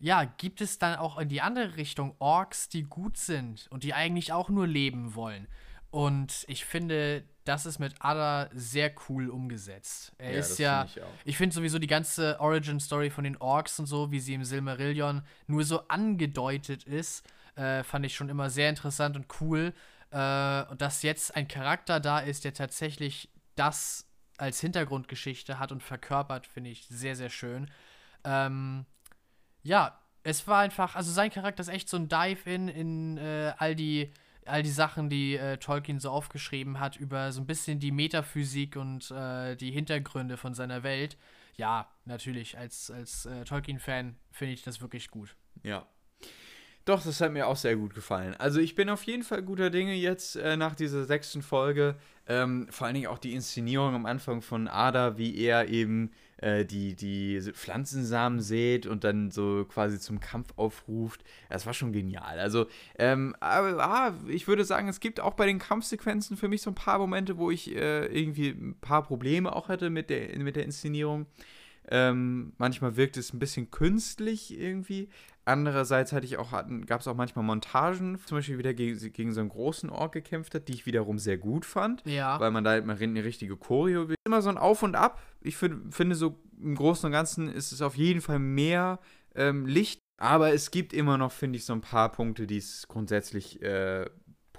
Ja, gibt es dann auch in die andere Richtung Orks, die gut sind und die eigentlich auch nur leben wollen? Und ich finde, das ist mit Ada sehr cool umgesetzt. Er Ja, ist ja. find ich. Ich finde sowieso die ganze Origin-Story von den Orks und so, wie sie im Silmarillion nur so angedeutet ist, äh, fand ich schon immer sehr interessant und cool. Äh, und dass jetzt ein Charakter da ist, der tatsächlich das als Hintergrundgeschichte hat und verkörpert, finde ich sehr, sehr schön. Ähm, ja, es war einfach, also sein Charakter ist echt so ein Dive-In in äh, all die all die Sachen, die äh, Tolkien so aufgeschrieben hat, über so ein bisschen die Metaphysik und äh, die Hintergründe von seiner Welt. Ja, natürlich, als, als äh, Tolkien-Fan finde ich das wirklich gut. Ja. Doch, das hat mir auch sehr gut gefallen. Also ich bin auf jeden Fall guter Dinge jetzt äh, nach dieser sechsten Folge. Ähm, vor allen Dingen auch die Inszenierung am Anfang von Ada, wie er eben äh, die, die Pflanzensamen sät und dann so quasi zum Kampf aufruft. Das war schon genial. Also ähm, aber, ah, ich würde sagen, es gibt auch bei den Kampfsequenzen für mich so ein paar Momente, wo ich äh, irgendwie ein paar Probleme auch hatte mit der, mit der Inszenierung. Ähm, manchmal wirkt es ein bisschen künstlich irgendwie. Andererseits hatte ich auch, gab es auch manchmal Montagen, zum Beispiel wieder gegen, gegen so einen großen Ork gekämpft hat, die ich wiederum sehr gut fand, Ja. weil man da halt mal eine richtige Choreo will. Immer so ein Auf und Ab. Ich find, finde so im Großen und Ganzen ist es auf jeden Fall mehr ähm, Licht, aber es gibt immer noch, finde ich, so ein paar Punkte, die es grundsätzlich äh,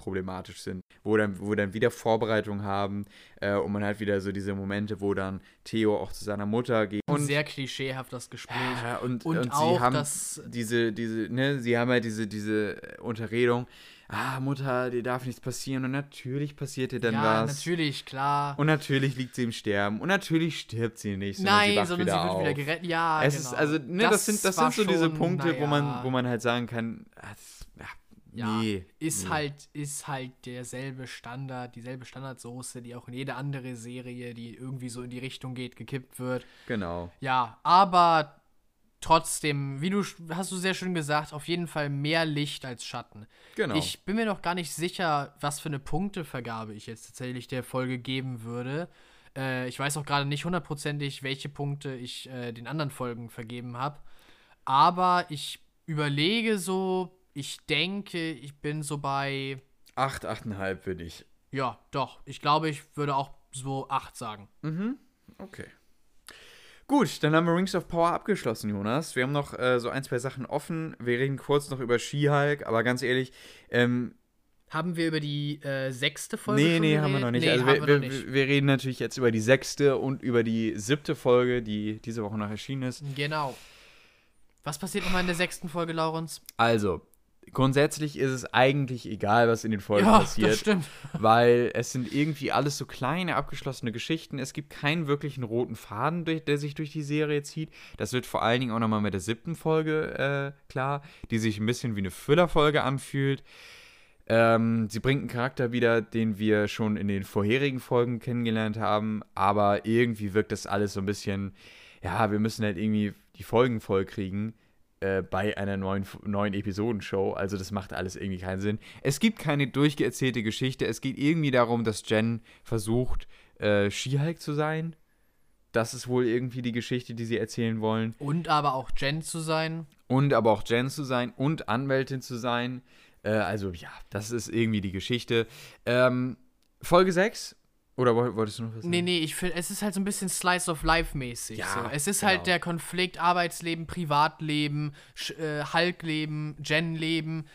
problematisch sind, wo dann, wo dann wieder Vorbereitung haben äh, und man hat wieder so diese Momente, wo dann Theo auch zu seiner Mutter geht Und sehr klischeehaft das Gespräch. ja, und, Und und, auch sie haben das- diese, diese, ne, sie haben halt diese, diese Unterredung, ah, Mutter, dir darf nichts passieren und natürlich passiert dir dann ja, was. natürlich, klar. Und natürlich liegt sie im Sterben und natürlich stirbt sie nicht, sondern Nein, sie wacht sondern wieder sie wird auf. wieder gerettet. Ja, es genau. ist, also, ne, das, sind, das sind so diese Punkte, wo, man, wo man halt sagen kann, ah, das, ja, nee. ist nee. halt ist halt derselbe Standard, dieselbe Standardsoße, die auch in jede andere Serie, die irgendwie so in die Richtung geht, gekippt wird. Genau. Ja, aber trotzdem, wie du hast du sehr schön gesagt, auf jeden Fall mehr Licht als Schatten. Genau. Ich bin mir noch gar nicht sicher, was für eine Punktevergabe ich jetzt tatsächlich der Folge geben würde. Äh, ich weiß auch gerade nicht hundertprozentig, welche Punkte ich äh, den anderen Folgen vergeben habe. Aber ich überlege so, ich denke, ich bin so bei, Acht, achteinhalb bin ich. ja, doch, ich glaube, ich würde auch so 8 sagen. Okay. Gut, dann haben wir Rings of Power abgeschlossen, Jonas. Wir haben noch äh, so ein, zwei Sachen offen. Wir reden kurz noch über She-Hulk, aber ganz ehrlich, ähm, Haben wir über die äh, sechste Folge nee, nee, haben wir noch nicht. Nee, also haben wir, wir nicht. wir reden natürlich jetzt über die sechste und über die siebte Folge, die diese Woche noch erschienen ist. Genau. Was passiert nochmal in der sechsten Folge, Laurens? Also, grundsätzlich ist es eigentlich egal, was in den Folgen ja, passiert. das stimmt. weil es sind irgendwie alles so kleine, abgeschlossene Geschichten. Es gibt keinen wirklichen roten Faden, durch, der sich durch die Serie zieht. Das wird vor allen Dingen auch nochmal mit der siebten Folge äh, klar, die sich ein bisschen wie eine Füllerfolge anfühlt. Ähm, sie bringt einen Charakter wieder, den wir schon in den vorherigen Folgen kennengelernt haben, aber irgendwie wirkt das alles so ein bisschen, ja, wir müssen halt irgendwie die Folgen vollkriegen äh, bei einer neuen, neuen Episodenshow. Also das macht alles irgendwie keinen Sinn. Es gibt keine durchgeerzählte Geschichte. Es geht irgendwie darum, dass Jen versucht, äh, She-Hulk zu sein. Das ist wohl irgendwie die Geschichte, die sie erzählen wollen. Und aber auch Jen zu sein. Und aber auch Jen zu sein und Anwältin zu sein. Äh, also ja, das ist irgendwie die Geschichte. Ähm, Folge 6. Oder woll- wolltest du noch was sagen? Nee, nee, ich finde, es ist halt so ein bisschen Slice of Life mäßig. Ja, so. Es ist genau. halt der Konflikt Arbeitsleben, Privatleben, Sch- äh, Hulk-Leben, Jen-Leben.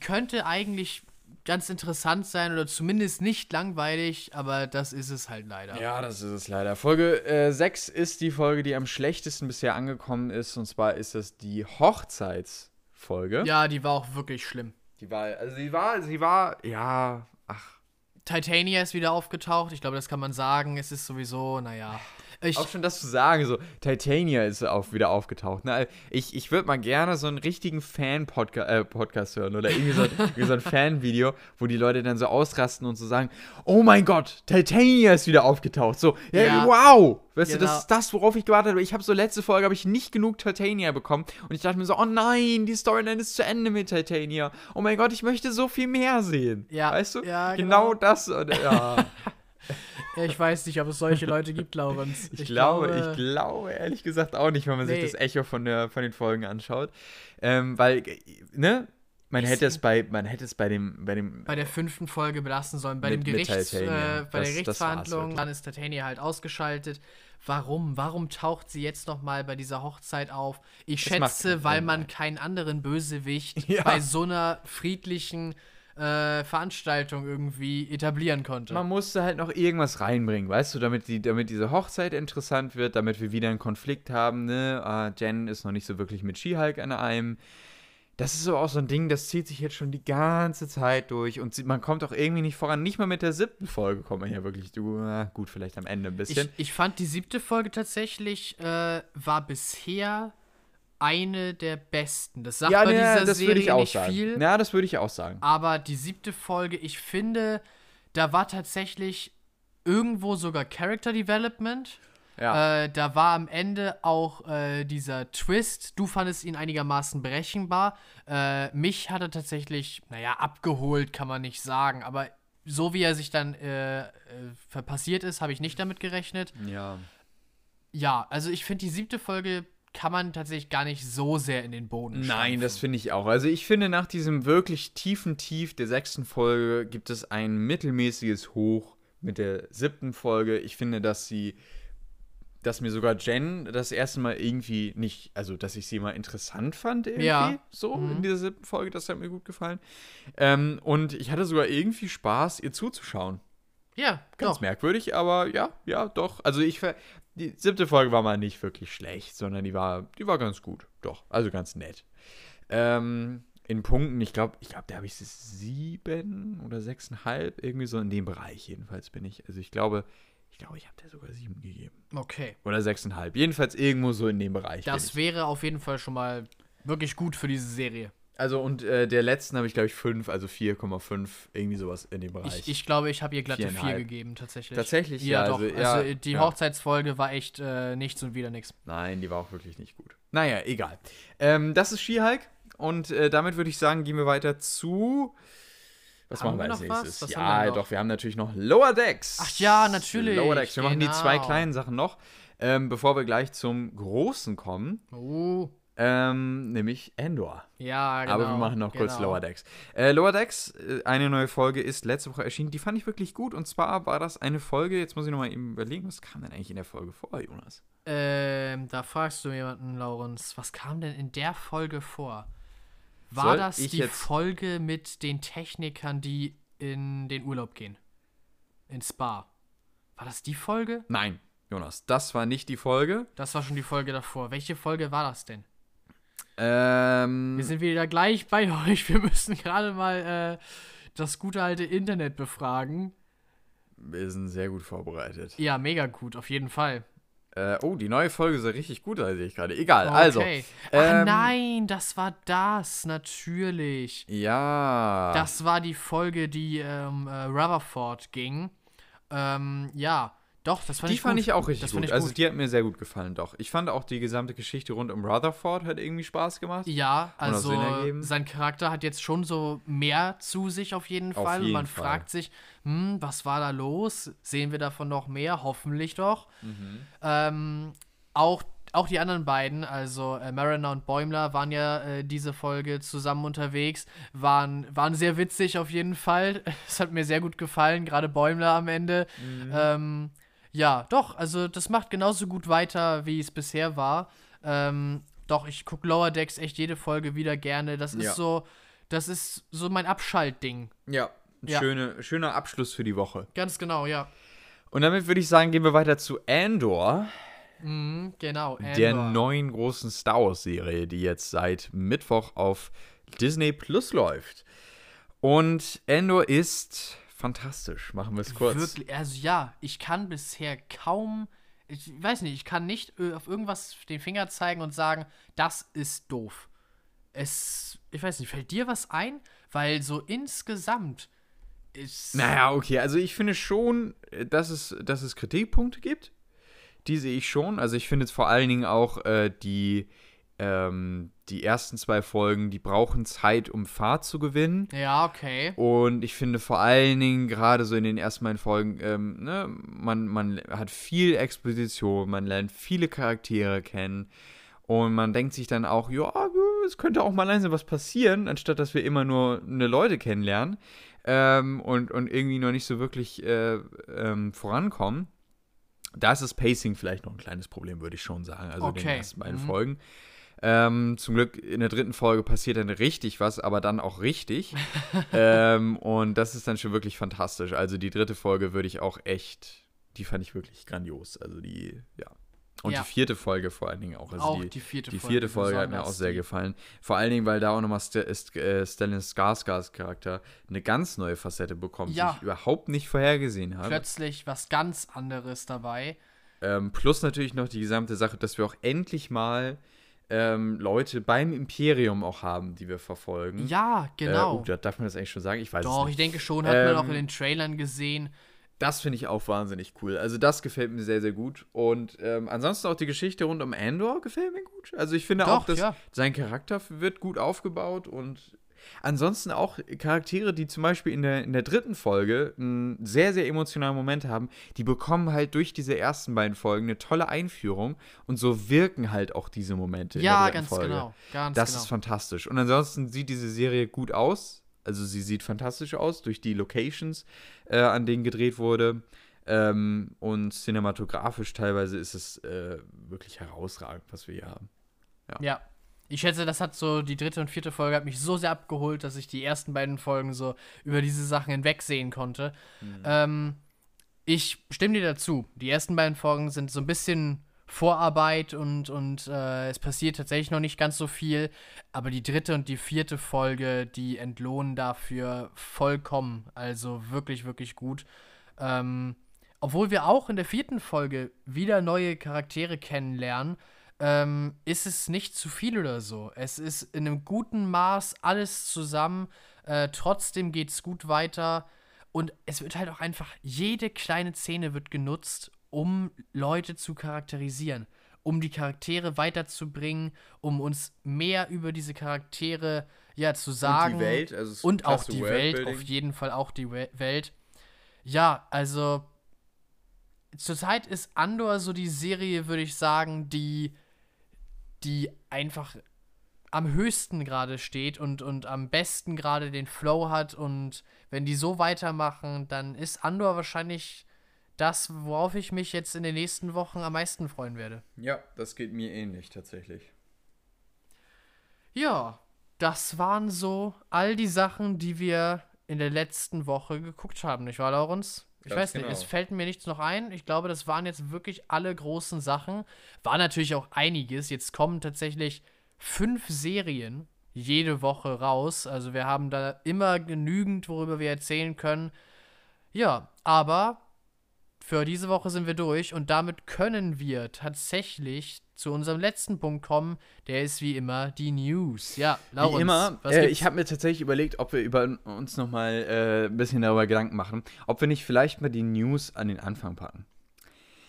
Könnte eigentlich ganz interessant sein oder zumindest nicht langweilig, aber das ist es halt leider. Ja, das ist es leider. Folge äh, 6 ist die Folge, die am schlechtesten bisher angekommen ist. Und zwar ist das die Hochzeitsfolge. Ja, die war auch wirklich schlimm. Die war, also sie war, sie war, ja, ach. Titania ist wieder aufgetaucht, ich glaube, das kann man sagen. Es ist sowieso, naja. Ich, Auch schon das zu sagen, so, Titania ist auch wieder aufgetaucht. Ne? Ich, ich würde mal gerne so einen richtigen Fan-Podcast äh, Podcast hören oder irgendwie so, irgendwie so ein Fan-Video, wo die Leute dann so ausrasten und so sagen: Oh mein Gott, Titania ist wieder aufgetaucht. So, ja, Ja. wow! Weißt du, Genau. das ist das, worauf ich gewartet habe. Ich habe so letzte Folge habe ich nicht genug Titania bekommen und ich dachte mir so: Oh nein, die Storyline ist zu Ende mit Titania. Oh mein Gott, ich möchte so viel mehr sehen. Ja, weißt du? ja, genau. genau. das. Und, ja. ich weiß nicht, ob es solche Leute gibt, Laurens. Ich, glaube, ich glaube ehrlich gesagt auch nicht, wenn man sich Nee. das Echo von, der, von den Folgen anschaut. Ähm, weil, äh, ne? Man hätte es bei, man hätte es bei dem, bei dem, bei der fünften Folge belassen sollen. Bei Mit- dem Titania. äh, bei Das- der Gerichtsverhandlung, dann ist Titania halt ausgeschaltet. Warum? Warum taucht sie jetzt noch mal bei dieser Hochzeit auf? Ich Das schätze, weil Sinn, man nein. keinen anderen Bösewicht Ja. bei so einer friedlichen äh, Veranstaltung irgendwie etablieren konnte. Man musste halt noch irgendwas reinbringen, weißt du, damit, die, damit diese Hochzeit interessant wird, damit wir wieder einen Konflikt haben, ne? Ah, Jen ist noch nicht so wirklich mit She-Hulk an einem. Das ist so auch so ein Ding, das zieht sich jetzt schon die ganze Zeit durch und man kommt auch irgendwie nicht voran. Nicht mal mit der siebten Folge kommt man ja wirklich, du, ah, gut, vielleicht am Ende ein bisschen. Ich, ich fand die siebte Folge tatsächlich äh, war bisher eine der besten. Das sagt bei ne, dieser das Serie ich auch nicht sagen. viel. Ja, das würde ich auch sagen. Aber die siebte Folge, ich finde, da war tatsächlich irgendwo sogar Character Development. Ja. Äh, da war am Ende auch äh, dieser Twist. Du fandest ihn einigermaßen berechenbar. Äh, mich hat er tatsächlich, naja, abgeholt, kann man nicht sagen. Aber so wie er sich dann äh, äh, passiert ist, habe ich nicht damit gerechnet. ja. Ja, also ich finde, die siebte Folge kann man tatsächlich gar nicht so sehr in den Boden Nein, stampfen. das finde ich auch. Also ich finde, nach diesem wirklich tiefen Tief der sechsten Folge gibt es ein mittelmäßiges Hoch mit der siebten Folge. Ich finde, dass sie, dass mir sogar Jen das erste Mal irgendwie nicht, also dass ich sie mal interessant fand irgendwie. Ja. So Mhm. in dieser siebten Folge, das hat mir gut gefallen. Ähm, und ich hatte sogar irgendwie Spaß, ihr zuzuschauen. Ja, Ganz doch. merkwürdig, aber ja, ja, doch. Also ich ver die siebte Folge war mal nicht wirklich schlecht, sondern die war, die war ganz gut, doch. Also ganz nett. Ähm, in Punkten, ich glaube, ich glaube, da habe ich sieben oder sechseinhalb, irgendwie so in dem Bereich jedenfalls bin ich. Also ich glaube, ich glaube, ich habe der sogar sieben gegeben. Okay. Oder sechseinhalb. Jedenfalls irgendwo so in dem Bereich. Das wäre auf jeden Fall schon mal wirklich gut für diese Serie. Also und äh, der letzten habe ich, glaube ich, fünf, also 4,5, irgendwie sowas in dem Bereich. Ich, ich glaube, ich habe ihr glatte 4 Viereinhalb. gegeben, tatsächlich. Tatsächlich, ja, ja, doch. also, Also, ja, die ja. Hochzeitsfolge war echt äh, nichts und wieder nichts. Nein, die war auch wirklich nicht gut. Naja, egal. Ähm, das ist She-Hulk. Und äh, damit würde ich sagen, gehen wir weiter zu. Was Haben machen wir wir als nächstes? Wir ja, noch? doch, wir haben natürlich noch Lower Decks. Ach ja, natürlich, Lower Decks. Wir machen die zwei genau. kleinen Sachen noch, ähm, bevor wir gleich zum Großen kommen. Uh, Ähm, nämlich Endor. ja, genau. Aber wir machen noch kurz genau. Lower Decks. Äh, Lower Decks, äh, eine neue Folge ist letzte Woche erschienen. Die fand ich wirklich gut. Und zwar war das eine Folge, jetzt muss ich nochmal eben überlegen, was kam denn eigentlich in der Folge vor, Jonas? Ähm, da fragst du jemanden, Laurens, was kam denn in der Folge vor? War Soll das die Folge mit den Technikern, die in den Urlaub gehen? In Spa. War das die Folge? Nein, Jonas, das war nicht die Folge. Das war schon die Folge davor. Welche Folge war das denn? Ähm, Wir sind wieder gleich bei euch. Wir müssen gerade mal äh, das gute alte Internet befragen. wir sind sehr gut vorbereitet. Ja, mega gut, auf jeden Fall. Äh, oh, die neue Folge sah richtig gut, aus, sehe ich gerade. Egal, also. Okay. Ach ähm, nein, das war das, natürlich. Ja. Das war die Folge, die ähm, äh, Rutherford ging. Ähm, ja, doch, das fand die ich fand gut. ich auch richtig das gut. Ich Also gut. die hat mir sehr gut gefallen, doch. Ich fand auch die gesamte Geschichte rund um Rutherford hat irgendwie Spaß gemacht. ja, also sein Charakter hat jetzt schon so mehr zu sich auf jeden Auf Fall. Und jeden man Fall. fragt sich, hm, was war da los? Sehen wir davon noch mehr? Hoffentlich doch. Mhm. Ähm, auch, auch die anderen beiden, also äh, Mariner und Bäumler, waren ja äh, diese Folge zusammen unterwegs, waren, waren sehr witzig auf jeden Fall. Es hat mir sehr gut gefallen, gerade Bäumler am Ende. Mhm. Ähm, ja, doch, also das macht genauso gut weiter, wie es bisher war. Ähm, doch, ich gucke Lower Decks echt jede Folge wieder gerne. Das ist Ja. so, das ist so mein Abschaltding. Ja. Ja. Schöne, schöner Abschluss für die Woche. Ganz genau, ja. Und damit würde ich sagen, gehen wir weiter zu Andor, Mhm, genau. der Andor. neuen großen Star Wars-Serie, die jetzt seit Mittwoch auf Disney Plus läuft. Und Andor ist fantastisch. Machen wir es kurz. Wirklich, also ja, ich kann bisher kaum, ich weiß nicht, ich kann nicht auf irgendwas den Finger zeigen und sagen, das ist doof. Es, ich weiß nicht, fällt dir was ein? Weil so insgesamt ist. Naja, okay, also ich finde schon, äh, dass es, dass es Kritikpunkte gibt. Die sehe ich schon. Also ich finde jetzt vor allen Dingen auch äh, die, ähm, die ersten zwei Folgen, die brauchen Zeit, um Fahrt zu gewinnen. Ja, okay. Und ich finde vor allen Dingen gerade so in den ersten beiden Folgen, ähm, ne, man, man hat viel Exposition, man lernt viele Charaktere kennen. Und man denkt sich dann auch, ja, es könnte auch mal langsam was passieren, anstatt dass wir immer nur eine Leute kennenlernen ähm, und, und irgendwie noch nicht so wirklich äh, ähm, vorankommen. Da ist das Pacing vielleicht noch ein kleines Problem, würde ich schon sagen. Also Okay. den ersten beiden Mhm. Folgen. Ähm, zum Glück in der dritten Folge passiert dann richtig was, aber dann auch richtig. ähm, und das ist dann schon wirklich fantastisch. Also die dritte Folge würde ich auch echt, die fand ich wirklich grandios. Also die, ja. Und Ja. die vierte Folge vor allen Dingen auch. Also auch die, die vierte die Folge. vierte Folge hat mir auch sehr gefallen. Vor allen Dingen, weil da auch nochmal St St äh, Stellan Skarsgårds Charakter eine ganz neue Facette bekommt, Ja. die ich überhaupt nicht vorhergesehen habe. Plötzlich was ganz anderes dabei. Ähm, plus natürlich noch die gesamte Sache, dass wir auch endlich mal ähm, Leute beim Imperium auch haben, die wir verfolgen. Ja, Äh, genau. oh, da darf man das eigentlich schon sagen? Ich weiß es Doch, nicht. ich denke schon, hat man auch in Ähm, den Trailern gesehen. Das finde ich auch wahnsinnig cool. Also das gefällt mir sehr, sehr gut. Und ähm, ansonsten auch die Geschichte rund um Andor gefällt mir gut. Also ich finde Doch, auch, dass ja. sein Charakter wird gut aufgebaut und ansonsten auch Charaktere, die zum Beispiel in der, in der dritten Folge einen sehr, sehr emotionalen Moment haben, die bekommen halt durch diese ersten beiden Folgen eine tolle Einführung und so wirken halt auch diese Momente in Ja, der dritten ganz Folge. genau. Ganz Das genau. ist fantastisch. Und ansonsten sieht diese Serie gut aus. Also sie sieht fantastisch aus durch die Locations, äh, an denen gedreht wurde. Ähm, und cinematografisch teilweise ist es äh, wirklich herausragend, was wir hier haben. Ja. Ich schätze, das hat so, die dritte und vierte Folge hat mich so sehr abgeholt, dass ich die ersten beiden Folgen so über diese Sachen hinwegsehen konnte. Ähm, ich stimme dir dazu. Die ersten beiden Folgen sind so ein bisschen Vorarbeit und, und äh, es passiert tatsächlich noch nicht ganz so viel. Aber die dritte und die vierte Folge, die entlohnen dafür vollkommen. Also wirklich, wirklich gut. Ähm, obwohl wir auch in der vierten Folge wieder neue Charaktere kennenlernen, ähm, ist es nicht zu viel oder so. Es ist in einem guten Maß alles zusammen. Äh, trotzdem geht es gut weiter. Und es wird halt auch einfach, jede kleine Szene wird genutzt, um Leute zu charakterisieren, um die Charaktere weiterzubringen, um uns mehr über diese Charaktere ja zu sagen. Welt, also Und auch die Welt, auf jeden Fall auch die We Welt. Ja, also zurzeit ist Andor so die Serie, würde ich sagen, die, die einfach am höchsten gerade steht und, und am besten gerade den Flow hat. Und wenn die so weitermachen, dann ist Andor wahrscheinlich das, worauf ich mich jetzt in den nächsten Wochen am meisten freuen werde. Ja, das geht mir ähnlich tatsächlich. Ja, das waren so all die Sachen, die wir in der letzten Woche geguckt haben, nicht wahr, Laurens? Ich Ganz weiß nicht, genau. es fällt mir nichts noch ein. Ich glaube, das waren jetzt wirklich alle großen Sachen. War natürlich auch einiges. Jetzt kommen tatsächlich fünf Serien jede Woche raus. Also wir haben da immer genügend, worüber wir erzählen können. Ja, aber für diese Woche sind wir durch und damit können wir tatsächlich zu unserem letzten Punkt kommen. Der ist wie immer die News. Ja, Laurens, Wie immer, äh, ich habe mir tatsächlich überlegt, ob wir über uns nochmal äh, ein bisschen darüber Gedanken machen, ob wir nicht vielleicht mal die News an den Anfang packen.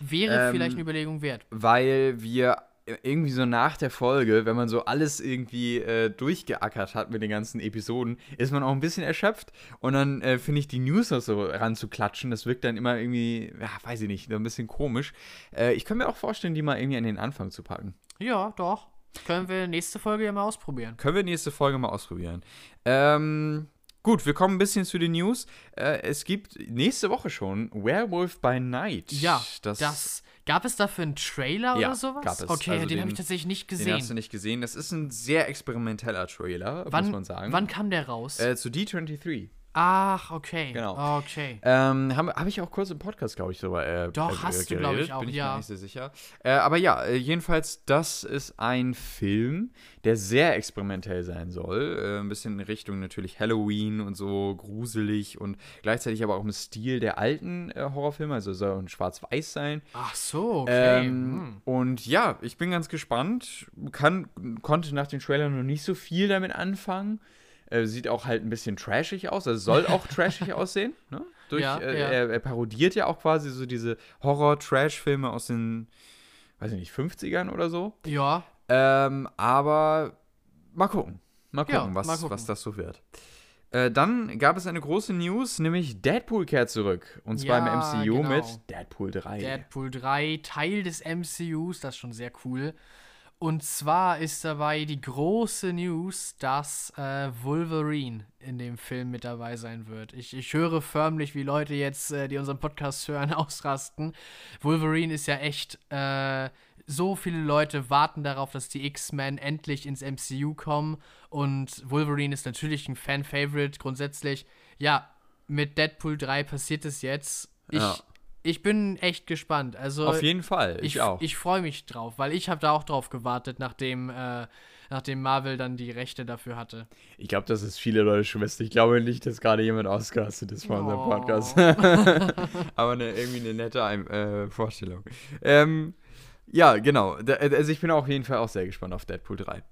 wäre ähm, vielleicht eine Überlegung wert. weil wir irgendwie so nach der Folge, wenn man so alles irgendwie äh, durchgeackert hat mit den ganzen Episoden, ist man auch ein bisschen erschöpft. Und dann äh, finde ich die News noch so ranzuklatschen, das wirkt dann immer irgendwie, ja, weiß ich nicht, so ein bisschen komisch. Äh, ich kann mir auch vorstellen, die mal irgendwie an den Anfang zu packen. Ja, doch. Können wir nächste Folge ja mal ausprobieren. Können wir nächste Folge mal ausprobieren. Ähm, gut, wir kommen ein bisschen zu den News. Äh, es gibt nächste Woche schon Werewolf by Night. Ja, das, das. Gab es dafür einen Trailer Ja, oder sowas? gab es. Okay, Also den, habe den- ich tatsächlich nicht Den gesehen. hast du nicht gesehen. Das ist ein sehr experimenteller Trailer, wann, muss man sagen. wann kam der raus? Äh, zu D23. Ach, okay. genau. Okay. Ähm, Habe hab ich auch kurz im Podcast, glaube ich, so äh, Doch, äh, hast du, geredet, glaub ich, auch, bin ich ja. mir nicht so sicher. Äh, aber ja, äh, jedenfalls, das ist ein Film, der sehr experimentell sein soll. Äh, ein bisschen in Richtung natürlich Halloween und so gruselig und gleichzeitig aber auch im Stil der alten äh, Horrorfilme, also soll ein schwarz-weiß sein. Ach so, okay. Ähm, hm. Und ja, ich bin ganz gespannt. Kann, konnte nach den Trailern noch nicht so viel damit anfangen. Äh, sieht auch halt ein bisschen trashig aus. Also soll auch trashig aussehen. Ne? Durch, Ja, äh, ja. Er, er parodiert ja auch quasi so diese Horror-Trash-Filme aus den, weiß ich nicht, 50ern oder so. Ja, Ähm, aber mal gucken. Mal gucken, Ja, was, mal gucken. was das so wird. Äh, dann gab es eine große News, nämlich Deadpool kehrt zurück. Und zwar im MCU genau. mit Deadpool 3. Deadpool 3, Teil des MCUs, das ist schon sehr cool. Und zwar ist dabei die große News, dass äh, Wolverine in dem Film mit dabei sein wird. Ich, ich höre förmlich, wie Leute jetzt, äh, die unseren Podcast hören, ausrasten. Wolverine ist ja echt. Äh, so viele Leute warten darauf, dass die X-Men endlich ins MCU kommen. Und Wolverine ist natürlich ein Fan-Favorite grundsätzlich. Ja, mit Deadpool 3 passiert es jetzt. Ich, Ja. Ich bin echt gespannt. Also Auf jeden Fall, ich, ich, auch. Ich freue mich drauf, weil ich habe da auch drauf gewartet, nachdem, äh, nachdem Marvel dann die Rechte dafür hatte. Ich glaube, das ist viele Leute Schwester. Ich glaube nicht, dass gerade jemand ausgerastet ist vor unserem Oh. Podcast. Aber eine, irgendwie eine nette äh, Vorstellung. Ähm, ja, genau. Also ich bin auf jeden Fall auch sehr gespannt auf Deadpool 3.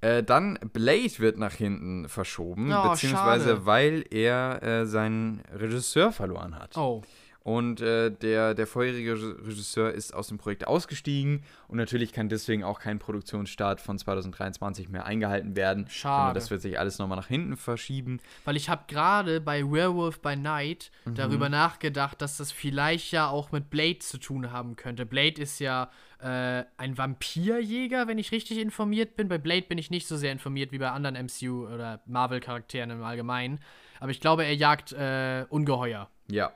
Äh, dann Blade wird nach hinten verschoben, Oh, beziehungsweise schade. weil er äh, seinen Regisseur verloren hat. Oh, Und äh, der, der vorherige Re- Regisseur ist aus dem Projekt ausgestiegen und natürlich kann deswegen auch kein Produktionsstart von 2023 mehr eingehalten werden. Schade. Das wird sich alles nochmal nach hinten verschieben. weil ich habe gerade bei Werewolf by Night Mhm. darüber nachgedacht, dass das vielleicht ja auch mit Blade zu tun haben könnte. Blade ist ja äh, ein Vampirjäger, wenn ich richtig informiert bin. Bei Blade bin ich nicht so sehr informiert wie bei anderen MCU oder Marvel-Charakteren im Allgemeinen. Aber ich glaube, er jagt äh, Ungeheuer. Ja.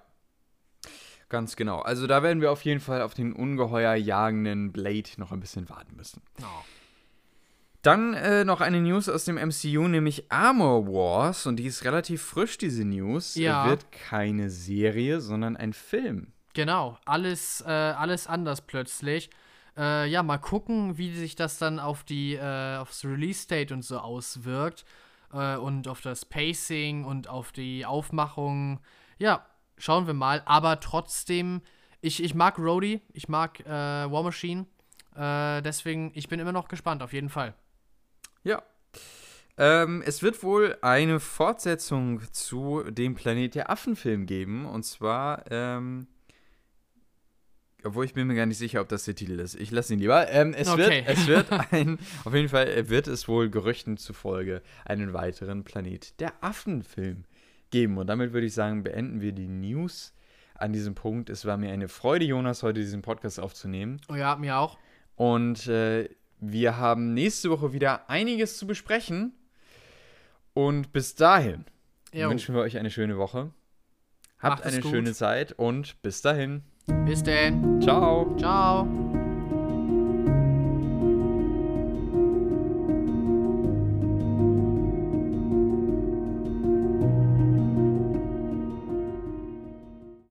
Ganz genau. Also da werden wir auf jeden Fall auf den ungeheuer jagenden Blade noch ein bisschen warten müssen. Oh. Dann äh, noch eine News aus dem MCU, nämlich Armor Wars. Und die ist relativ frisch, diese News. Ja. Wird keine Serie, sondern ein Film. Genau, alles, äh, alles anders plötzlich. Äh, ja, mal gucken, wie sich das dann auf die, äh, aufs Release-Date und so auswirkt. Äh, und auf das Pacing und auf die Aufmachung. Ja, schauen wir mal. Aber trotzdem, ich, ich mag Rhodey, ich mag äh, War Machine. Äh, deswegen, ich bin immer noch gespannt, auf jeden Fall. Ja. Ähm, es wird wohl eine Fortsetzung zu dem Planet der Affen-Film geben. Und zwar, ähm, obwohl ich bin mir gar nicht sicher, ob das der Titel ist. Ich lasse ihn lieber. Ähm, es, Okay. wird, es wird ein, auf jeden Fall wird es wohl Gerüchten zufolge einen weiteren Planet der Affen-Film geben. Und damit würde ich sagen, beenden wir die News an diesem Punkt. Es war mir eine Freude, Jonas, heute diesen Podcast aufzunehmen. Oh ja, mir auch. Und äh, wir haben nächste Woche wieder einiges zu besprechen. Und bis dahin Jo. wünschen wir euch eine schöne Woche. Habt Macht eine schöne Zeit und bis dahin. Bis dann. Ciao. Ciao.